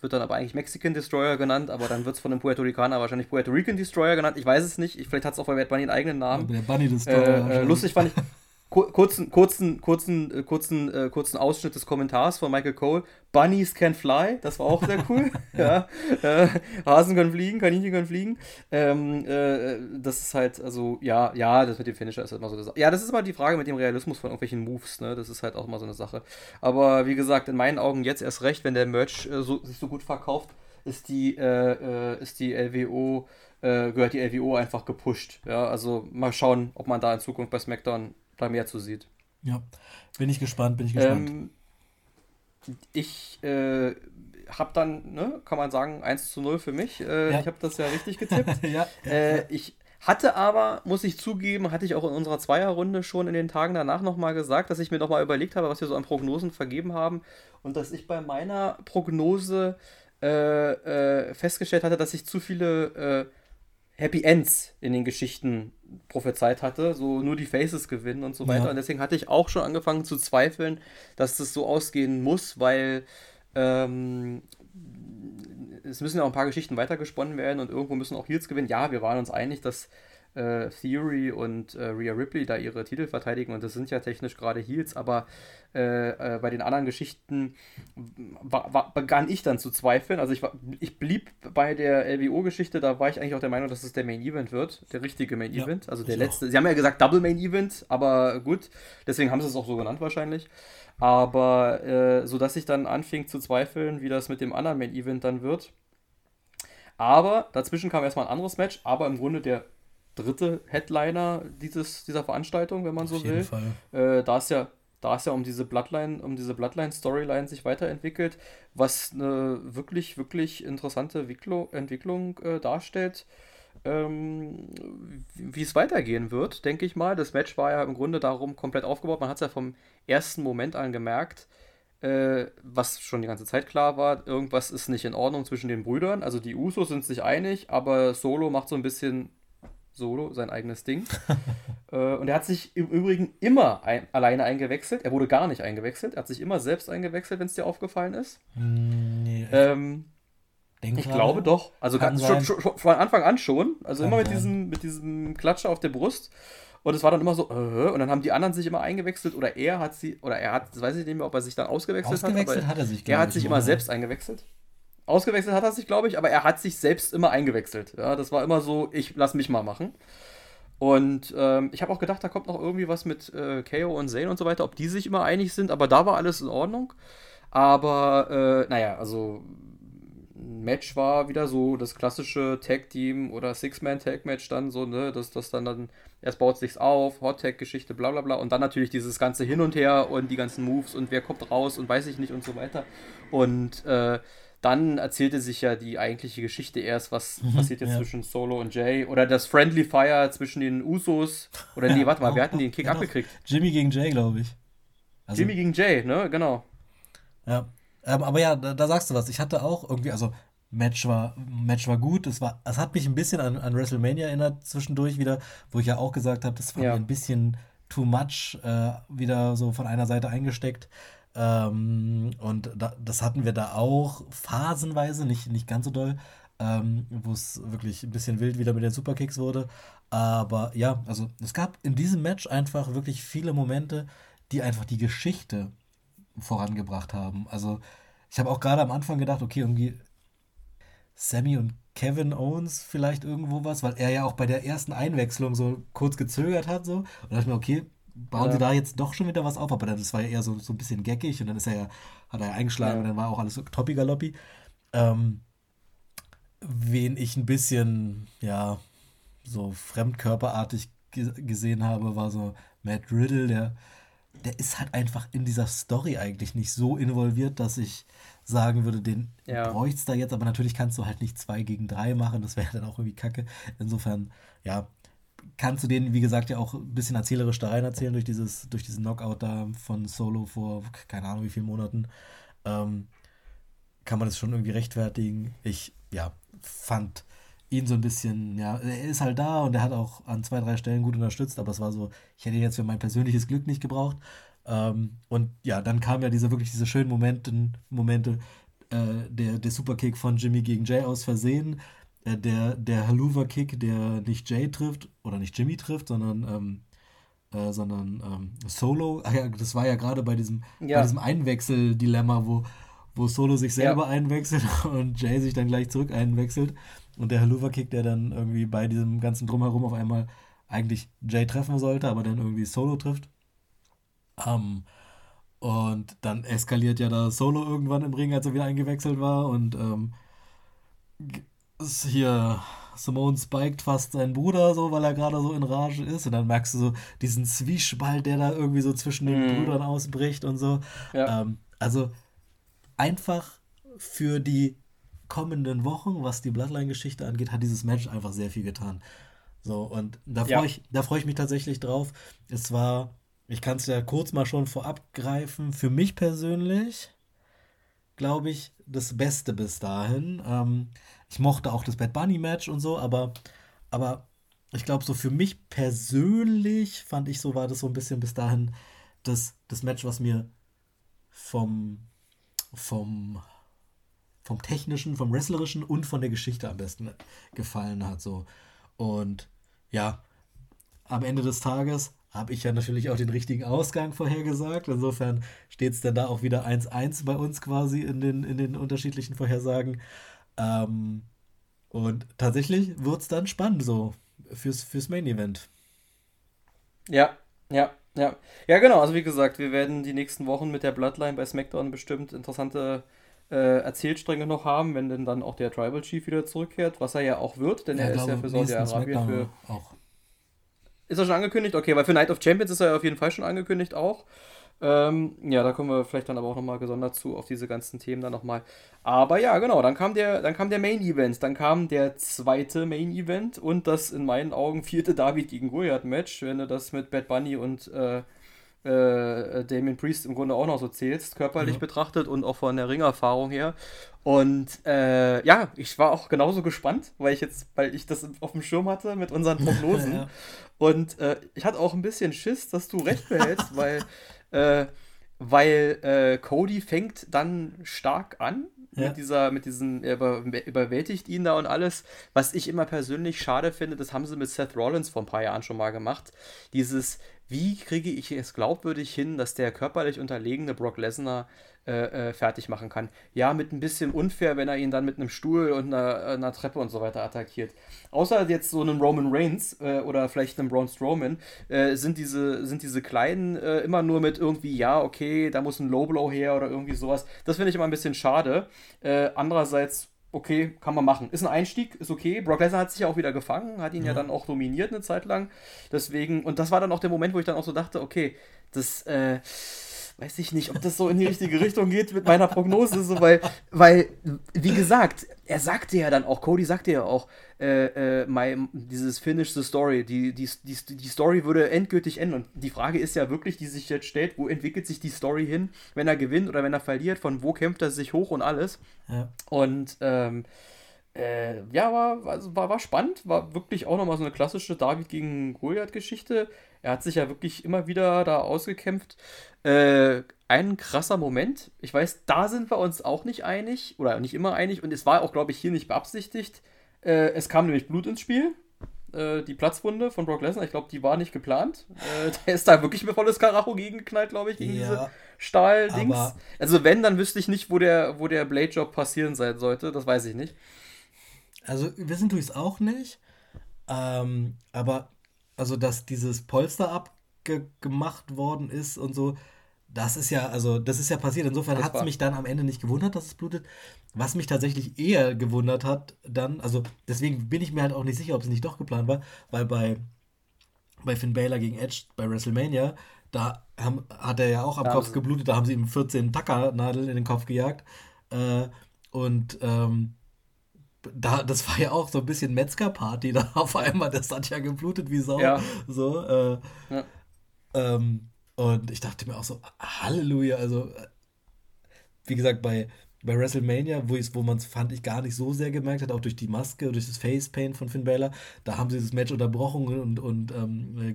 wird dann aber eigentlich Mexican Destroyer genannt, aber dann wird es von einem Puerto Ricaner wahrscheinlich Puerto Rican Destroyer genannt. Ich weiß es nicht. Ich, vielleicht hat es auch bei Bad Bunny einen eigenen Namen. der Bunny Destroyer. Äh, äh, lustig fand ich. kurzen, kurzen, kurzen, äh, kurzen, äh, kurzen Ausschnitt des Kommentars von Michael Cole. Bunnies can fly, das war auch sehr cool. ja. Äh, Hasen können fliegen, Kaninchen können fliegen. Ähm, äh, das ist halt, also, ja, ja, das mit dem Finisher ist halt immer so eine Sache. Ja, das ist immer die Frage mit dem Realismus von irgendwelchen Moves, ne? Das ist halt auch immer so eine Sache. Aber wie gesagt, in meinen Augen jetzt erst recht, wenn der Merch äh, so, sich so gut verkauft, ist die, äh, ist die LWO, gehört die LWO einfach gepusht. Ja, also mal schauen, ob man da in Zukunft bei SmackDown da mehr zu sieht. Ja, bin ich gespannt, bin ich gespannt. Ähm, ich äh, habe dann, ne, kann man sagen, 1 zu 0 für mich. Äh, ja. Ich habe das ja richtig getippt. ja, ja, äh, ich hatte aber, muss ich zugeben, hatte ich auch in unserer Zweierrunde schon in den Tagen danach nochmal gesagt, dass ich mir nochmal überlegt habe, was wir so an Prognosen vergeben haben und dass ich bei meiner Prognose äh, äh, festgestellt hatte, dass ich zu viele äh, Happy Ends in den Geschichten prophezeit hatte, so nur die Faces gewinnen und so weiter. Ja. Und deswegen hatte ich auch schon angefangen zu zweifeln, dass das so ausgehen muss, weil ähm, es müssen ja auch ein paar Geschichten weitergesponnen werden und irgendwo müssen auch Heels gewinnen. Ja, wir waren uns einig, dass äh, Theory und äh, Rhea Ripley da ihre Titel verteidigen und das sind ja technisch gerade Heels, aber äh, äh, bei den anderen Geschichten war, war, begann ich dann zu zweifeln. Also ich, war, ich blieb bei der LWO-Geschichte, da war ich eigentlich auch der Meinung, dass es der Main Event wird, der richtige Main ja, Event, also der letzte. Auch. Sie haben ja gesagt Double Main Event, aber gut, deswegen haben sie es auch so genannt wahrscheinlich. Aber äh, so dass ich dann anfing zu zweifeln, wie das mit dem anderen Main Event dann wird. Aber dazwischen kam erstmal ein anderes Match, aber im Grunde der dritte Headliner dieses, dieser Veranstaltung, wenn man Auf so will. Fall. Äh, da ist ja da es ja um diese Bloodline, um diese Bloodline-Storyline sich weiterentwickelt, was eine wirklich, wirklich interessante Entwicklung, Entwicklung äh, darstellt. Ähm, wie es weitergehen wird, denke ich mal. Das Match war ja im Grunde darum komplett aufgebaut. Man hat es ja vom ersten Moment an gemerkt, äh, was schon die ganze Zeit klar war, irgendwas ist nicht in Ordnung zwischen den Brüdern. Also die Usos sind sich einig, aber Solo macht so ein bisschen Solo, sein eigenes Ding. äh, und er hat sich im Übrigen immer ein, alleine eingewechselt. Er wurde gar nicht eingewechselt. Er hat sich immer selbst eingewechselt, wenn es dir aufgefallen ist. Nee. Ähm, ich glaube doch. Also schon, schon, schon, von Anfang an schon. Also kann immer mit diesem, mit diesem Klatscher auf der Brust. Und es war dann immer so, äh, und dann haben die anderen sich immer eingewechselt oder er hat sie, oder er hat, weiß ich nicht mehr, ob er sich dann ausgewechselt, ausgewechselt hat. hat er sich, er hat sich immer selbst eingewechselt. Ausgewechselt hat er sich, glaube ich, aber er hat sich selbst immer eingewechselt. Ja, das war immer so, ich lass mich mal machen. Und ähm, ich habe auch gedacht, da kommt noch irgendwie was mit äh, KO und Zane und so weiter, ob die sich immer einig sind, aber da war alles in Ordnung. Aber, äh, naja, also Match war wieder so das klassische Tag-Team oder Six-Man-Tag-Match dann so, ne, dass das dann dann, erst baut sich's auf, Hot-Tag-Geschichte, bla bla bla und dann natürlich dieses ganze Hin und Her und die ganzen Moves und wer kommt raus und weiß ich nicht und so weiter. Und äh, dann erzählte sich ja die eigentliche Geschichte erst, was mhm, passiert jetzt ja. zwischen Solo und Jay oder das Friendly Fire zwischen den Usos. Oder nee, warte mal, wir hatten den Kick ja, abgekriegt. Jimmy gegen Jay, glaube ich. Also, Jimmy gegen Jay, ne, genau. Ja, ähm, aber ja, da, da, sagst du was. Ich hatte auch irgendwie, also Match war, Match war gut. Es, war, es hat mich ein bisschen an, an WrestleMania erinnert zwischendurch wieder, wo ich ja auch gesagt habe, das war ja. mir ein bisschen too much äh, wieder so von einer Seite eingesteckt. Ähm, und da, das hatten wir da auch phasenweise, nicht, nicht ganz so doll, ähm, wo es wirklich ein bisschen wild wieder mit den Superkicks wurde. Aber ja, also es gab in diesem Match einfach wirklich viele Momente, die einfach die Geschichte vorangebracht haben. Also ich habe auch gerade am Anfang gedacht, okay, irgendwie Sammy und Kevin Owens vielleicht irgendwo was, weil er ja auch bei der ersten Einwechslung so kurz gezögert hat so und dachte ich mir, okay, bauen ja. sie da jetzt doch schon wieder was auf, aber das war ja eher so, so ein bisschen geckig und dann ist er ja, hat er ja eingeschlagen ja. und dann war auch alles so toppi-galoppi. Ähm, wen ich ein bisschen, ja, so fremdkörperartig gesehen habe, war so Matt Riddle, der, der ist halt einfach in dieser Story eigentlich nicht so involviert, dass ich sagen würde, den ja. bräuchte es da jetzt, aber natürlich kannst du halt nicht zwei gegen drei machen, das wäre dann auch irgendwie kacke. Insofern, ja, kannst du den, wie gesagt, ja auch ein bisschen erzählerisch da rein erzählen durch dieses, durch diesen Knockout da von Solo vor keine Ahnung wie vielen Monaten. Ähm, kann man das schon irgendwie rechtfertigen. Ich, ja, fand ihn so ein bisschen, ja, er ist halt da und er hat auch an zwei, drei Stellen gut unterstützt, aber es war so, ich hätte ihn jetzt für mein persönliches Glück nicht gebraucht. Ähm, und ja, dann kamen ja diese wirklich diese schönen Momente, Momente, äh, der, der Superkick von Jimmy gegen Jay aus Versehen, äh, der, der Haluva-Kick, der nicht Jay trifft oder nicht Jimmy trifft, sondern, ähm, äh, sondern ähm, Solo. Ach ja, das war ja gerade bei diesem, ja. diesem Einwechsel-Dilemma, wo, wo Solo sich selber ja. einwechselt und Jay sich dann gleich zurück einwechselt. Und der Haluva-Kick, der dann irgendwie bei diesem ganzen Drumherum auf einmal eigentlich Jay treffen sollte, aber dann irgendwie Solo trifft. Um, und dann eskaliert ja da Solo irgendwann im Ring, als er wieder eingewechselt war. Und ähm, hier Simone spiked fast seinen Bruder so, weil er gerade so in Rage ist. Und dann merkst du so diesen Zwiespalt, der da irgendwie so zwischen den mm. Brüdern ausbricht und so. Ja. Ähm, also einfach für die kommenden Wochen, was die Bloodline-Geschichte angeht, hat dieses Match einfach sehr viel getan. So, und da freue ja. ich, freu ich mich tatsächlich drauf. Es war, ich kann es ja kurz mal schon vorab greifen, für mich persönlich, glaube ich, das Beste bis dahin. Ähm, ich mochte auch das Bad Bunny Match und so, aber, aber ich glaube, so für mich persönlich fand ich so, war das so ein bisschen bis dahin das, das Match, was mir vom, vom, vom technischen, vom wrestlerischen und von der Geschichte am besten gefallen hat. So. Und ja, am Ende des Tages habe ich ja natürlich auch den richtigen Ausgang vorhergesagt. Insofern steht es dann da auch wieder 1-1 bei uns quasi in den, in den unterschiedlichen Vorhersagen. Ähm, und tatsächlich wird es dann spannend so fürs, fürs Main Event. Ja, ja, ja. Ja, genau. Also wie gesagt, wir werden die nächsten Wochen mit der Bloodline bei SmackDown bestimmt interessante äh, Erzählstränge noch haben, wenn denn dann auch der Tribal Chief wieder zurückkehrt, was er ja auch wird, denn ja, er ist ja für Saudi-Arabien für. Ist er schon angekündigt? Okay, weil für Night of Champions ist er ja auf jeden Fall schon angekündigt auch. Ähm, ja, da kommen wir vielleicht dann aber auch nochmal gesondert zu, auf diese ganzen Themen dann nochmal. Aber ja, genau, dann kam der, dann kam der Main Event, dann kam der zweite Main Event und das in meinen Augen vierte David gegen Goliath Match, wenn du das mit Bad Bunny und äh, äh, Damien Priest im Grunde auch noch so zählst, körperlich ja. betrachtet und auch von der Ringerfahrung her. Und äh, ja, ich war auch genauso gespannt, weil ich jetzt, weil ich das auf dem Schirm hatte mit unseren Prognosen. ja. Und äh, ich hatte auch ein bisschen Schiss, dass du recht behältst, weil äh, weil äh, Cody fängt dann stark an ja. mit dieser, mit diesen, er über, überwältigt ihn da und alles. Was ich immer persönlich schade finde, das haben sie mit Seth Rollins vor ein paar Jahren schon mal gemacht. Dieses, wie kriege ich es glaubwürdig hin, dass der körperlich unterlegene Brock Lesnar äh, äh, fertig machen kann. Ja, mit ein bisschen unfair, wenn er ihn dann mit einem Stuhl und einer, einer Treppe und so weiter attackiert. Außer jetzt so einem Roman Reigns äh, oder vielleicht einem Braun Strowman, äh, sind, diese, sind diese Kleinen äh, immer nur mit irgendwie, ja, okay, da muss ein Low Blow her oder irgendwie sowas. Das finde ich immer ein bisschen schade. Äh, andererseits okay, kann man machen. Ist ein Einstieg, ist okay. Brock Lesnar hat sich ja auch wieder gefangen, hat ihn ja. ja dann auch dominiert eine Zeit lang. Deswegen, und das war dann auch der Moment, wo ich dann auch so dachte, okay, das, äh, weiß ich nicht, ob das so in die richtige Richtung geht mit meiner Prognose, so, weil, weil, wie gesagt, er sagte ja dann auch, Cody sagte ja auch, äh, äh, my, dieses Finish the Story, die, die, die, die Story würde endgültig enden. Und die Frage ist ja wirklich, die sich jetzt stellt, wo entwickelt sich die Story hin, wenn er gewinnt oder wenn er verliert, von wo kämpft er sich hoch und alles. Ja. Und ähm, äh, ja, war, also war, war spannend, war wirklich auch nochmal so eine klassische David gegen Goliath-Geschichte. Er hat sich ja wirklich immer wieder da ausgekämpft. Äh, ein krasser Moment. Ich weiß, da sind wir uns auch nicht einig oder nicht immer einig und es war auch, glaube ich, hier nicht beabsichtigt. Äh, es kam nämlich Blut ins Spiel. Äh, die Platzwunde von Brock Lesnar, ich glaube, die war nicht geplant. Äh, der ist da wirklich mit volles Karacho gegengeknallt, glaube ich, gegen ja, diese Stahldings. Also wenn, dann wüsste ich nicht, wo der, wo der Blade-Job passieren sein sollte. Das weiß ich nicht. Also wissen tue ich es auch nicht. Ähm, aber also, dass dieses Polster abgemacht worden ist und so, das ist ja, also, das ist ja passiert. Insofern hat es mich dann am Ende nicht gewundert, dass es blutet. Was mich tatsächlich eher gewundert hat, dann, also deswegen bin ich mir halt auch nicht sicher, ob es nicht doch geplant war, weil bei, bei Finn Balor gegen Edge bei WrestleMania, da haben, hat er ja auch am da Kopf geblutet, da haben sie ihm 14 Tackernadeln in den Kopf gejagt. Äh, und ähm, da, das war ja auch so ein bisschen Metzger-Party, da auf einmal, das hat ja geblutet wie Sau. Ja. So, äh, ja. Ähm, und ich dachte mir auch so, Halleluja, also wie gesagt, bei, bei WrestleMania, wo, wo man es, fand ich, gar nicht so sehr gemerkt hat, auch durch die Maske, durch das Facepaint von Finn Balor, da haben sie das Match unterbrochen und, und ähm,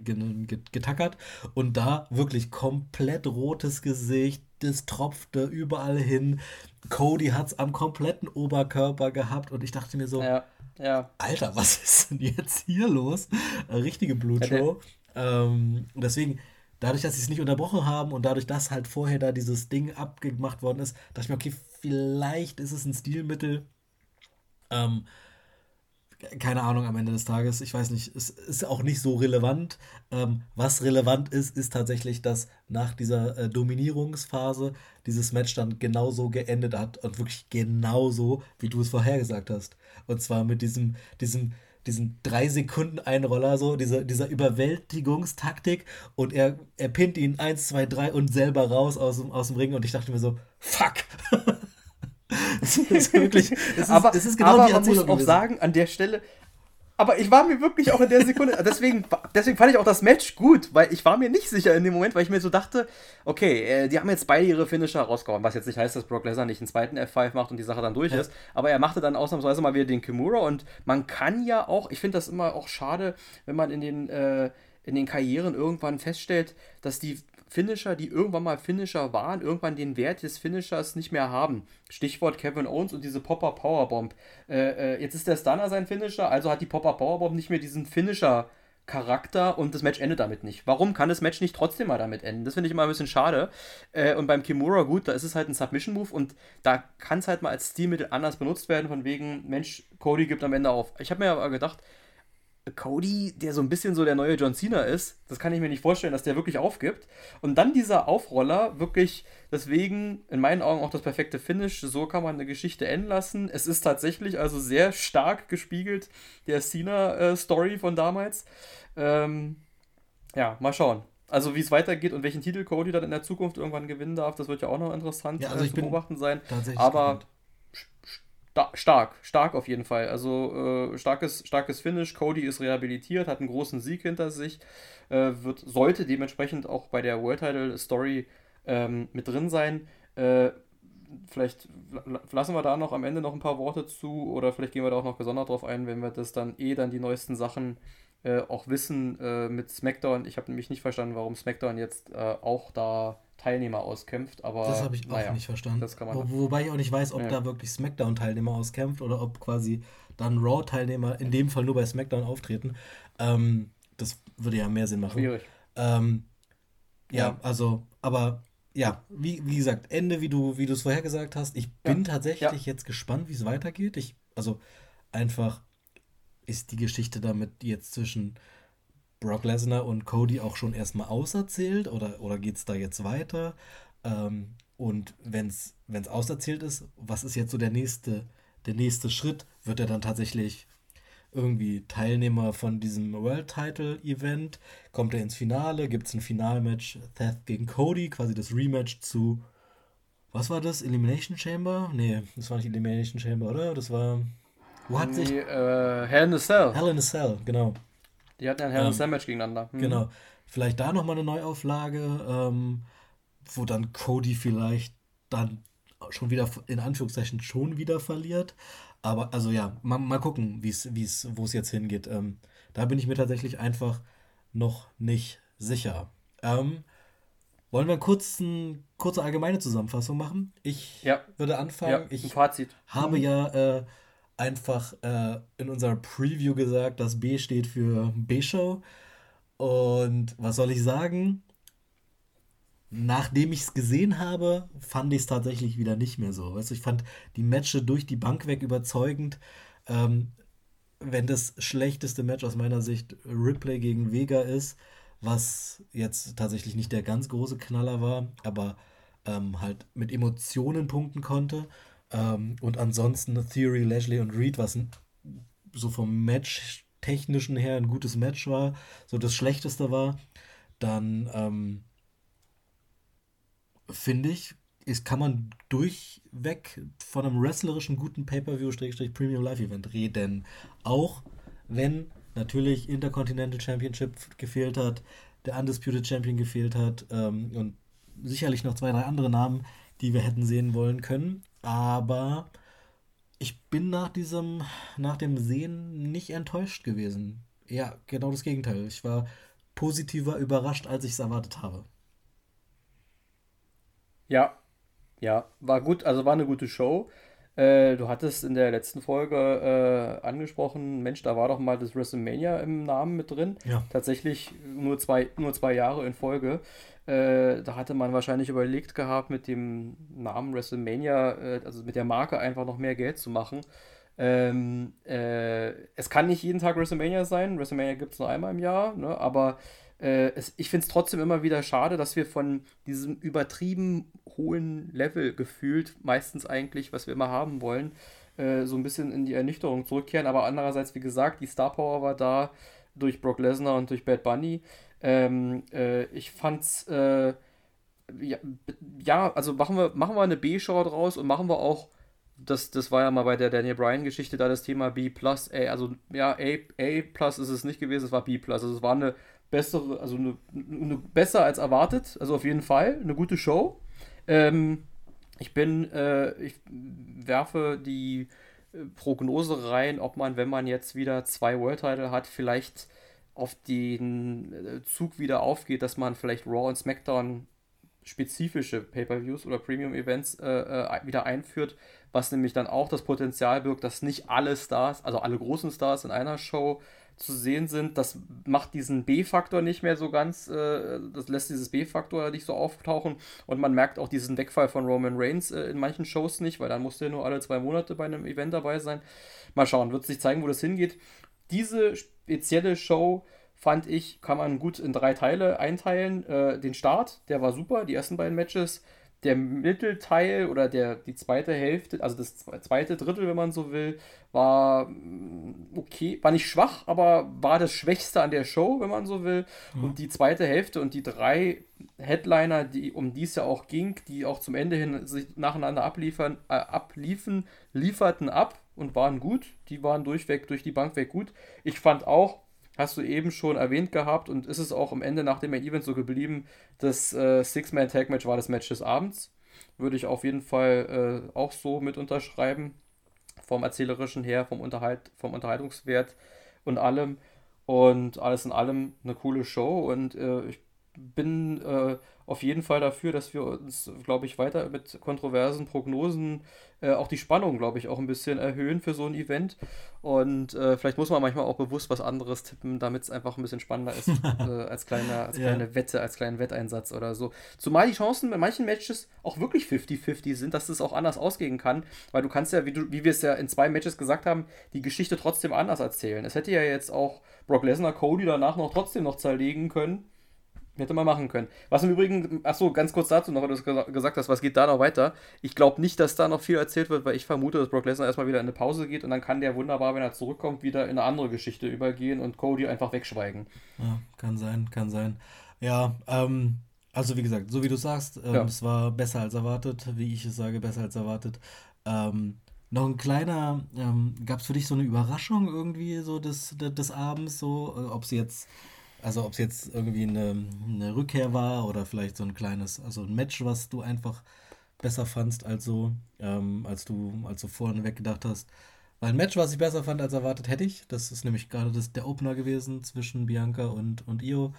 getackert und da wirklich komplett rotes Gesicht, das tropfte überall hin. Cody hat es am kompletten Oberkörper gehabt und ich dachte mir so, ja, ja. Alter, was ist denn jetzt hier los? Eine richtige Blutshow. ähm, deswegen, dadurch, dass sie es nicht unterbrochen haben und dadurch, dass halt vorher da dieses Ding abgemacht worden ist, dachte ich mir, okay, vielleicht ist es ein Stilmittel. Ähm, keine Ahnung am Ende des Tages. Ich weiß nicht, es ist auch nicht so relevant. Ähm, was relevant ist, ist tatsächlich, dass nach dieser äh, Dominierungsphase dieses Match dann genauso geendet hat und wirklich genauso, wie du es vorhergesagt hast. Und zwar mit diesem, diesem, diesen drei Sekunden Einroller, so, dieser, dieser Überwältigungstaktik und er, er pinnt ihn eins, zwei, drei und selber raus aus aus dem Ring und ich dachte mir so, fuck! es ist wirklich, es ist, aber, es ist genau aber die man muss auch gewesen. sagen, an der Stelle, aber ich war mir wirklich auch in der Sekunde, deswegen, deswegen fand ich auch das Match gut, weil ich war mir nicht sicher in dem Moment, weil ich mir so dachte, okay, äh, die haben jetzt beide ihre Finisher rausgehauen, was jetzt nicht heißt, dass Brock Lesnar nicht einen zweiten F5 macht und die Sache dann durch ja. ist, aber er machte dann ausnahmsweise mal wieder den Kimura und man kann ja auch, ich finde das immer auch schade, wenn man in den, äh, in den Karrieren irgendwann feststellt, dass die Finisher, die irgendwann mal Finisher waren, irgendwann den Wert des Finishers nicht mehr haben. Stichwort Kevin Owens und diese Popper Powerbomb. Äh, äh, jetzt ist der Stunner sein Finisher, also hat die Popper Powerbomb nicht mehr diesen Finisher. Charakter und das Match endet damit nicht. Warum kann das Match nicht trotzdem mal damit enden? Das finde ich immer ein bisschen schade. Äh, und beim Kimura, gut, da ist es halt ein Submission-Move und da kann es halt mal als Stilmittel anders benutzt werden, von wegen, Mensch, Cody gibt am Ende auf. Ich habe mir aber gedacht, Cody, der so ein bisschen so der neue John Cena ist, das kann ich mir nicht vorstellen, dass der wirklich aufgibt. Und dann dieser Aufroller, wirklich, deswegen in meinen Augen auch das perfekte Finish. So kann man eine Geschichte enden lassen. Es ist tatsächlich also sehr stark gespiegelt, der Cena-Story von damals. Ähm, ja, mal schauen. Also wie es weitergeht und welchen Titel Cody dann in der Zukunft irgendwann gewinnen darf, das wird ja auch noch interessant ja, also zu beobachten sein. Aber gespannt stark, stark auf jeden Fall. Also äh, starkes, starkes Finish. Cody ist rehabilitiert, hat einen großen Sieg hinter sich, äh, wird, sollte dementsprechend auch bei der World Title Story ähm, mit drin sein. Äh, vielleicht lassen wir da noch am Ende noch ein paar Worte zu oder vielleicht gehen wir da auch noch gesondert drauf ein, wenn wir das dann eh dann die neuesten Sachen äh, auch wissen äh, mit SmackDown. Ich habe nämlich nicht verstanden, warum SmackDown jetzt äh, auch da Teilnehmer auskämpft, aber. Das habe ich auch naja, nicht verstanden. Wo, wobei ich auch nicht weiß, ob ja. da wirklich SmackDown-Teilnehmer auskämpft oder ob quasi dann Raw-Teilnehmer in dem Fall nur bei SmackDown auftreten. Ähm, das würde ja mehr Sinn machen. Schwierig. Ähm, ja, ja, also, aber ja, wie, wie gesagt, Ende, wie du wie es vorher gesagt hast. Ich bin ja. tatsächlich jetzt gespannt, wie es weitergeht. Ich, also einfach ist die Geschichte damit jetzt zwischen Brock Lesnar und Cody auch schon erstmal auserzählt oder, oder geht es da jetzt weiter? Ähm, und wenn es auserzählt ist, was ist jetzt so der nächste, der nächste Schritt? Wird er dann tatsächlich irgendwie Teilnehmer von diesem World Title Event? Kommt er ins Finale? Gibt es ein Finalmatch Seth gegen Cody? Quasi das Rematch zu. Was war das? Elimination Chamber? Nee, das war nicht Elimination Chamber, oder? Das war. Wo hat sich. Äh, Hell in a Cell. Hell in a Cell, genau. Die hatten ja ein Hell ähm, Match gegeneinander. Hm. Genau. Vielleicht da nochmal eine Neuauflage, ähm, wo dann Cody vielleicht dann schon wieder, in Anführungszeichen, schon wieder verliert. Aber also ja, mal, mal gucken, wie's, wie's, wo es jetzt hingeht. Ähm, da bin ich mir tatsächlich einfach noch nicht sicher. Ähm, wollen wir kurz eine kurze allgemeine Zusammenfassung machen? Ich ja. würde anfangen. Ja, ich Fazit. habe mhm. ja äh, einfach äh, in unserer Preview gesagt, dass B steht für B-Show. Und was soll ich sagen? Nachdem ich es gesehen habe, fand ich es tatsächlich wieder nicht mehr so. Weißt du, ich fand die Matches durch die Bank weg überzeugend. Ähm, wenn das schlechteste Match aus meiner Sicht Ripley gegen Vega ist, was jetzt tatsächlich nicht der ganz große Knaller war, aber ähm, halt mit Emotionen punkten konnte. Ähm, und ansonsten Theory, Lashley und Reed, was so vom Match technischen her ein gutes Match war, so das Schlechteste war, dann ähm, finde ich, ist, kann man durchweg von einem wrestlerischen guten Pay-Per-View-Premium Live-Event reden. Auch wenn natürlich Intercontinental Championship gefehlt hat, der Undisputed Champion gefehlt hat ähm, und sicherlich noch zwei, drei andere Namen, die wir hätten sehen wollen können. Aber ich bin nach diesem, nach dem Sehen nicht enttäuscht gewesen. Ja, genau das Gegenteil. Ich war positiver überrascht, als ich es erwartet habe. Ja, ja, war gut, also war eine gute Show. Äh, du hattest in der letzten Folge äh, angesprochen, Mensch, da war doch mal das WrestleMania im Namen mit drin. Ja. Tatsächlich nur zwei, nur zwei Jahre in Folge. Äh, da hatte man wahrscheinlich überlegt gehabt, mit dem Namen WrestleMania, äh, also mit der Marke einfach noch mehr Geld zu machen. Ähm, äh, es kann nicht jeden Tag WrestleMania sein. WrestleMania gibt es nur einmal im Jahr, ne? aber äh, es, ich finde es trotzdem immer wieder schade, dass wir von diesem übertrieben hohen Level gefühlt, meistens eigentlich, was wir immer haben wollen, äh, so ein bisschen in die Ernüchterung zurückkehren. Aber andererseits, wie gesagt, die Star Power war da durch Brock Lesnar und durch Bad Bunny. Ähm, äh, ich fand's, äh, ja, ja, also machen wir, machen wir eine B-Show draus und machen wir auch das, das war ja mal bei der Daniel Bryan-Geschichte da das Thema B+, ey, also ja, A, A plus ist es nicht gewesen, es war B+. Also es war eine bessere, also eine, eine besser als erwartet, also auf jeden Fall, eine gute Show. Ähm, ich bin, äh, ich werfe die Prognose rein, ob man, wenn man jetzt wieder zwei World Title hat, vielleicht auf den äh, Zug wieder aufgeht, dass man vielleicht Raw und SmackDown spezifische Pay-per-Views oder Premium-Events äh, äh, wieder einführt, was nämlich dann auch das Potenzial birgt, dass nicht alle Stars, also alle großen Stars in einer Show zu sehen sind. Das macht diesen B-Faktor nicht mehr so ganz, äh, das lässt dieses B-Faktor nicht so auftauchen und man merkt auch diesen Wegfall von Roman Reigns äh, in manchen Shows nicht, weil dann musste er nur alle zwei Monate bei einem Event dabei sein. Mal schauen, wird sich zeigen, wo das hingeht. Diese spezielle Show fand ich, kann man gut in drei Teile einteilen. Äh, den Start, der war super, die ersten beiden Matches der Mittelteil oder der, die zweite Hälfte, also das zweite Drittel, wenn man so will, war mm, okay, war nicht schwach, aber war das Schwächste an der Show, wenn man so will. Mhm. Und die zweite Hälfte und die drei Headliner, die, um die es ja auch ging, die auch zum Ende hin sich nacheinander abliefern, äh, abliefen, lieferten ab und waren gut. Die waren durchweg, durch die Bank weg gut. Ich fand auch, hast du eben schon erwähnt gehabt und ist es auch am Ende nach dem Event so geblieben, das äh, Six-Man-Tag-Match war das Match des Abends. Würde ich auf jeden Fall äh, auch so mit unterschreiben. Vom erzählerischen her, vom, Unterhalt, vom Unterhaltungswert und allem. Und alles in allem eine coole Show und äh, ich bin äh, auf jeden Fall dafür, dass wir uns, glaube ich, weiter mit kontroversen Prognosen äh, auch die Spannung, glaube ich, auch ein bisschen erhöhen für so ein Event. Und äh, vielleicht muss man manchmal auch bewusst was anderes tippen, damit es einfach ein bisschen spannender ist äh, als, kleine, als kleine ja. Wette, als kleinen Wetteinsatz oder so. Zumal die Chancen bei manchen Matches auch wirklich 50-50 sind, dass es auch anders ausgehen kann, weil du kannst ja, wie, du, wie wir es ja in zwei Matches gesagt haben, die Geschichte trotzdem anders erzählen. Es hätte ja jetzt auch Brock Lesnar Cody danach noch trotzdem noch zerlegen können Hätte man machen können. Was im Übrigen, achso, ganz kurz dazu noch, weil du gesagt hast, was geht da noch weiter? Ich glaube nicht, dass da noch viel erzählt wird, weil ich vermute, dass Brock Lesnar erstmal wieder in eine Pause geht und dann kann der wunderbar, wenn er zurückkommt, wieder in eine andere Geschichte übergehen und Cody einfach wegschweigen. Ja, kann sein, kann sein. Ja, ähm, also wie gesagt, so wie du sagst, ähm, ja. es war besser als erwartet, wie ich es sage, besser als erwartet. Ähm, noch ein kleiner, ähm, gab es für dich so eine Überraschung irgendwie so des, des, des Abends, so, äh, ob sie jetzt also ob es jetzt irgendwie eine, eine Rückkehr war oder vielleicht so ein kleines, also ein Match, was du einfach besser fandst als so, ähm, als du, als du vorne weggedacht hast. Weil ein Match, was ich besser fand als erwartet, hätte ich. Das ist nämlich gerade das, der Opener gewesen zwischen Bianca und, und Io.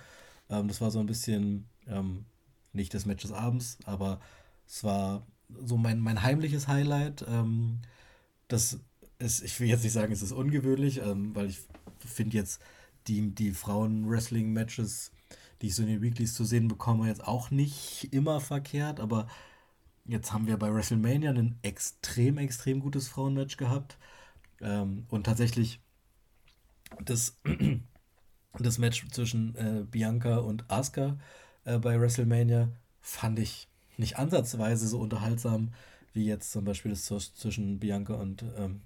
Ähm, das war so ein bisschen ähm, nicht das Match des Abends, aber es war so mein, mein heimliches Highlight. Ähm, das ist, ich will jetzt nicht sagen, es ist ungewöhnlich, ähm, weil ich finde jetzt die, die Frauen-Wrestling-Matches, die ich so in den Weeklies zu sehen bekomme, jetzt auch nicht immer verkehrt, aber jetzt haben wir bei WrestleMania ein extrem, extrem gutes Frauenmatch gehabt. Ähm, und tatsächlich das, das Match zwischen äh, Bianca und Asuka äh, bei WrestleMania fand ich nicht ansatzweise so unterhaltsam wie jetzt zum Beispiel das zwischen Bianca und ähm,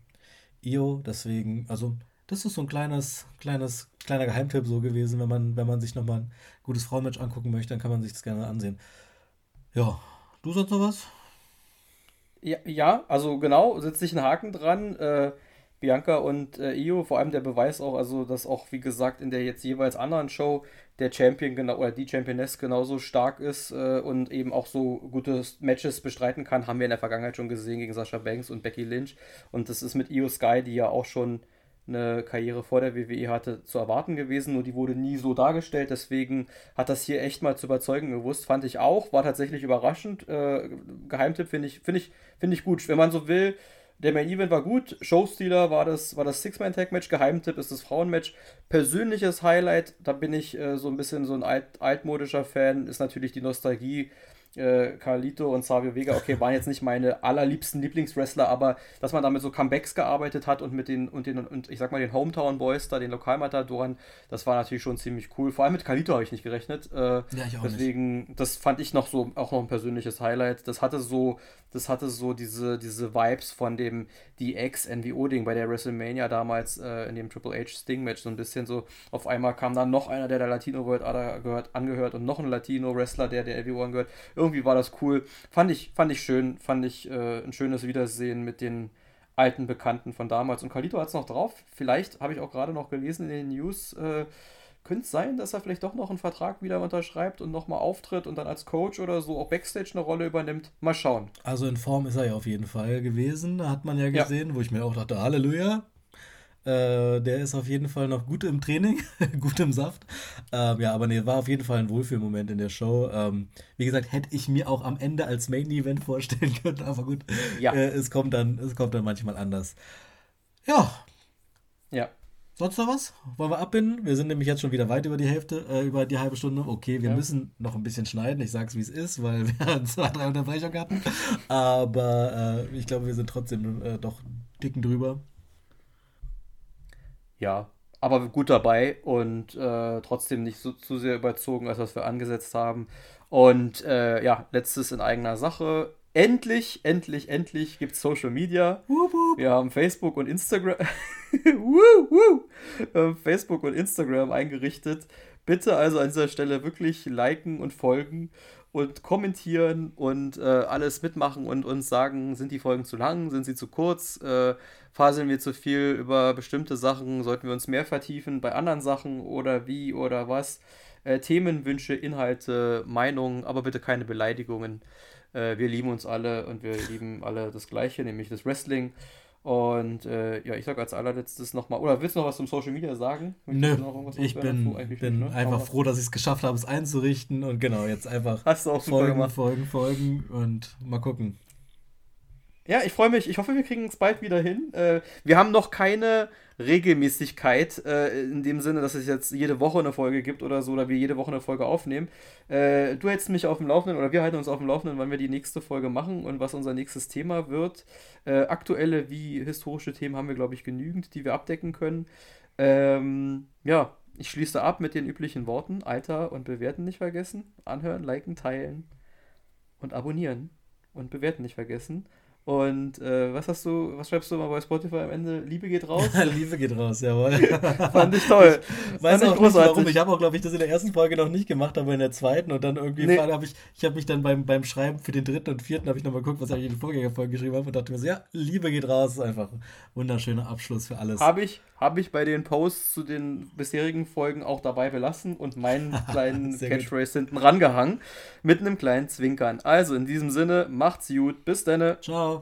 Io. Deswegen, also das ist so ein kleines, kleines, kleiner Geheimtipp so gewesen, wenn man, wenn man sich nochmal ein gutes Frauenmatch angucken möchte, dann kann man sich das gerne ansehen. Ja, du sonst noch was? Ja, ja also genau, setzt sich ein Haken dran. Äh, Bianca und äh, Io, vor allem der Beweis auch, also dass auch, wie gesagt, in der jetzt jeweils anderen Show der Champion genau oder die Championess genauso stark ist äh, und eben auch so gute Matches bestreiten kann, haben wir in der Vergangenheit schon gesehen gegen Sascha Banks und Becky Lynch. Und das ist mit Io Sky, die ja auch schon eine Karriere vor der WWE hatte, zu erwarten gewesen, nur die wurde nie so dargestellt, deswegen hat das hier echt mal zu überzeugen gewusst, fand ich auch, war tatsächlich überraschend. Äh, Geheimtipp finde ich, finde ich, finde ich gut. Wenn man so will, der Main Event war gut, Showstealer war das, war das Six-Man-Tag-Match, Geheimtipp ist das Frauenmatch. Persönliches Highlight, da bin ich äh, so ein bisschen so ein alt, altmodischer Fan, ist natürlich die Nostalgie äh, Carlito und Savio Vega, okay, waren jetzt nicht meine allerliebsten Lieblingswrestler, aber dass man damit so Comebacks gearbeitet hat und mit den, und den, und ich sag mal, den Hometown Boys da, den Lokalmatadoren, das war natürlich schon ziemlich cool. Vor allem mit Carlito habe ich nicht gerechnet. Äh, ja, ich auch deswegen, nicht. das fand ich noch so, auch noch ein persönliches Highlight. Das hatte so, das hatte so diese, diese Vibes von dem DX-NWO-Ding bei der WrestleMania damals äh, in dem Triple H Sting-Match, so ein bisschen so, auf einmal kam dann noch einer, der der Latino World gehört, angehört und noch ein Latino-Wrestler, der der NWO angehört irgendwie war das cool. Fand ich, fand ich schön, fand ich äh, ein schönes Wiedersehen mit den alten Bekannten von damals. Und Carlito hat es noch drauf. Vielleicht habe ich auch gerade noch gelesen in den News, äh, könnte es sein, dass er vielleicht doch noch einen Vertrag wieder unterschreibt und nochmal auftritt und dann als Coach oder so auch Backstage eine Rolle übernimmt. Mal schauen. Also in Form ist er ja auf jeden Fall gewesen, hat man ja gesehen, ja. wo ich mir auch dachte, Halleluja. Äh, der ist auf jeden Fall noch gut im Training, gut im Saft. Ähm, ja, aber nee, war auf jeden Fall ein Wohlfühlmoment in der Show. Ähm, wie gesagt, hätte ich mir auch am Ende als Main Event vorstellen können, aber gut, ja. äh, es, kommt dann, es kommt dann manchmal anders. Ja. Ja, Sonst noch was? Wollen wir abbinden? Wir sind nämlich jetzt schon wieder weit über die Hälfte, äh, über die halbe Stunde. Okay, wir ja. müssen noch ein bisschen schneiden. Ich sag's, wie es ist, weil wir zwei, drei Unterbrechungen hatten. Aber äh, ich glaube, wir sind trotzdem äh, doch dicken drüber. Ja, aber gut dabei und äh, trotzdem nicht so, zu sehr überzogen, als was wir angesetzt haben. Und äh, ja, letztes in eigener Sache endlich, endlich, endlich gibt es Social Media. Wup, wup. Wir haben Facebook und Instagram. woo, woo. Facebook und Instagram eingerichtet. Bitte also an dieser Stelle wirklich liken und folgen und kommentieren und äh, alles mitmachen und uns sagen, sind die Folgen zu lang, sind sie zu kurz, äh, faseln wir zu viel über bestimmte Sachen, sollten wir uns mehr vertiefen bei anderen Sachen oder wie oder was. Äh, Themenwünsche, Inhalte, Meinungen, aber bitte keine Beleidigungen. Äh, wir lieben uns alle und wir lieben alle das Gleiche, nämlich das Wrestling. Und äh, ja, ich sage als allerletztes nochmal, oder willst du noch was zum Social Media sagen? Nö, ich bin, bin ne? einfach froh, dass ich es geschafft habe, es einzurichten und genau, jetzt einfach Hast du auch folgen, folgen, folgen und mal gucken. Ja, ich freue mich. Ich hoffe, wir kriegen es bald wieder hin. Äh, wir haben noch keine Regelmäßigkeit äh, in dem Sinne, dass es jetzt jede Woche eine Folge gibt oder so, oder wir jede Woche eine Folge aufnehmen. Äh, du hältst mich auf dem Laufenden oder wir halten uns auf dem Laufenden, wann wir die nächste Folge machen und was unser nächstes Thema wird. Äh, aktuelle wie historische Themen haben wir, glaube ich, genügend, die wir abdecken können. Ähm, ja, ich schließe ab mit den üblichen Worten. Alter und bewerten nicht vergessen. Anhören, liken, teilen und abonnieren. Und bewerten nicht vergessen. Und äh, was hast du, was schreibst du mal bei Spotify am Ende? Liebe geht raus? Liebe geht raus, jawohl. Fand ich toll. Ich weiß auch nicht warum. Ich habe auch, glaube ich, das in der ersten Folge noch nicht gemacht, aber in der zweiten und dann irgendwie nee. habe ich, ich habe mich dann beim, beim Schreiben für den dritten und vierten habe ich nochmal geguckt, was ich in den Vorgängerfolgen geschrieben habe und dachte mir so, ja, Liebe geht raus, ist einfach ein wunderschöner Abschluss für alles. Habe ich, habe ich bei den Posts zu den bisherigen Folgen auch dabei belassen und meinen kleinen Catchphrase hinten rangehangen mit einem kleinen Zwinkern. Also in diesem Sinne, macht's gut, bis dann. Ciao.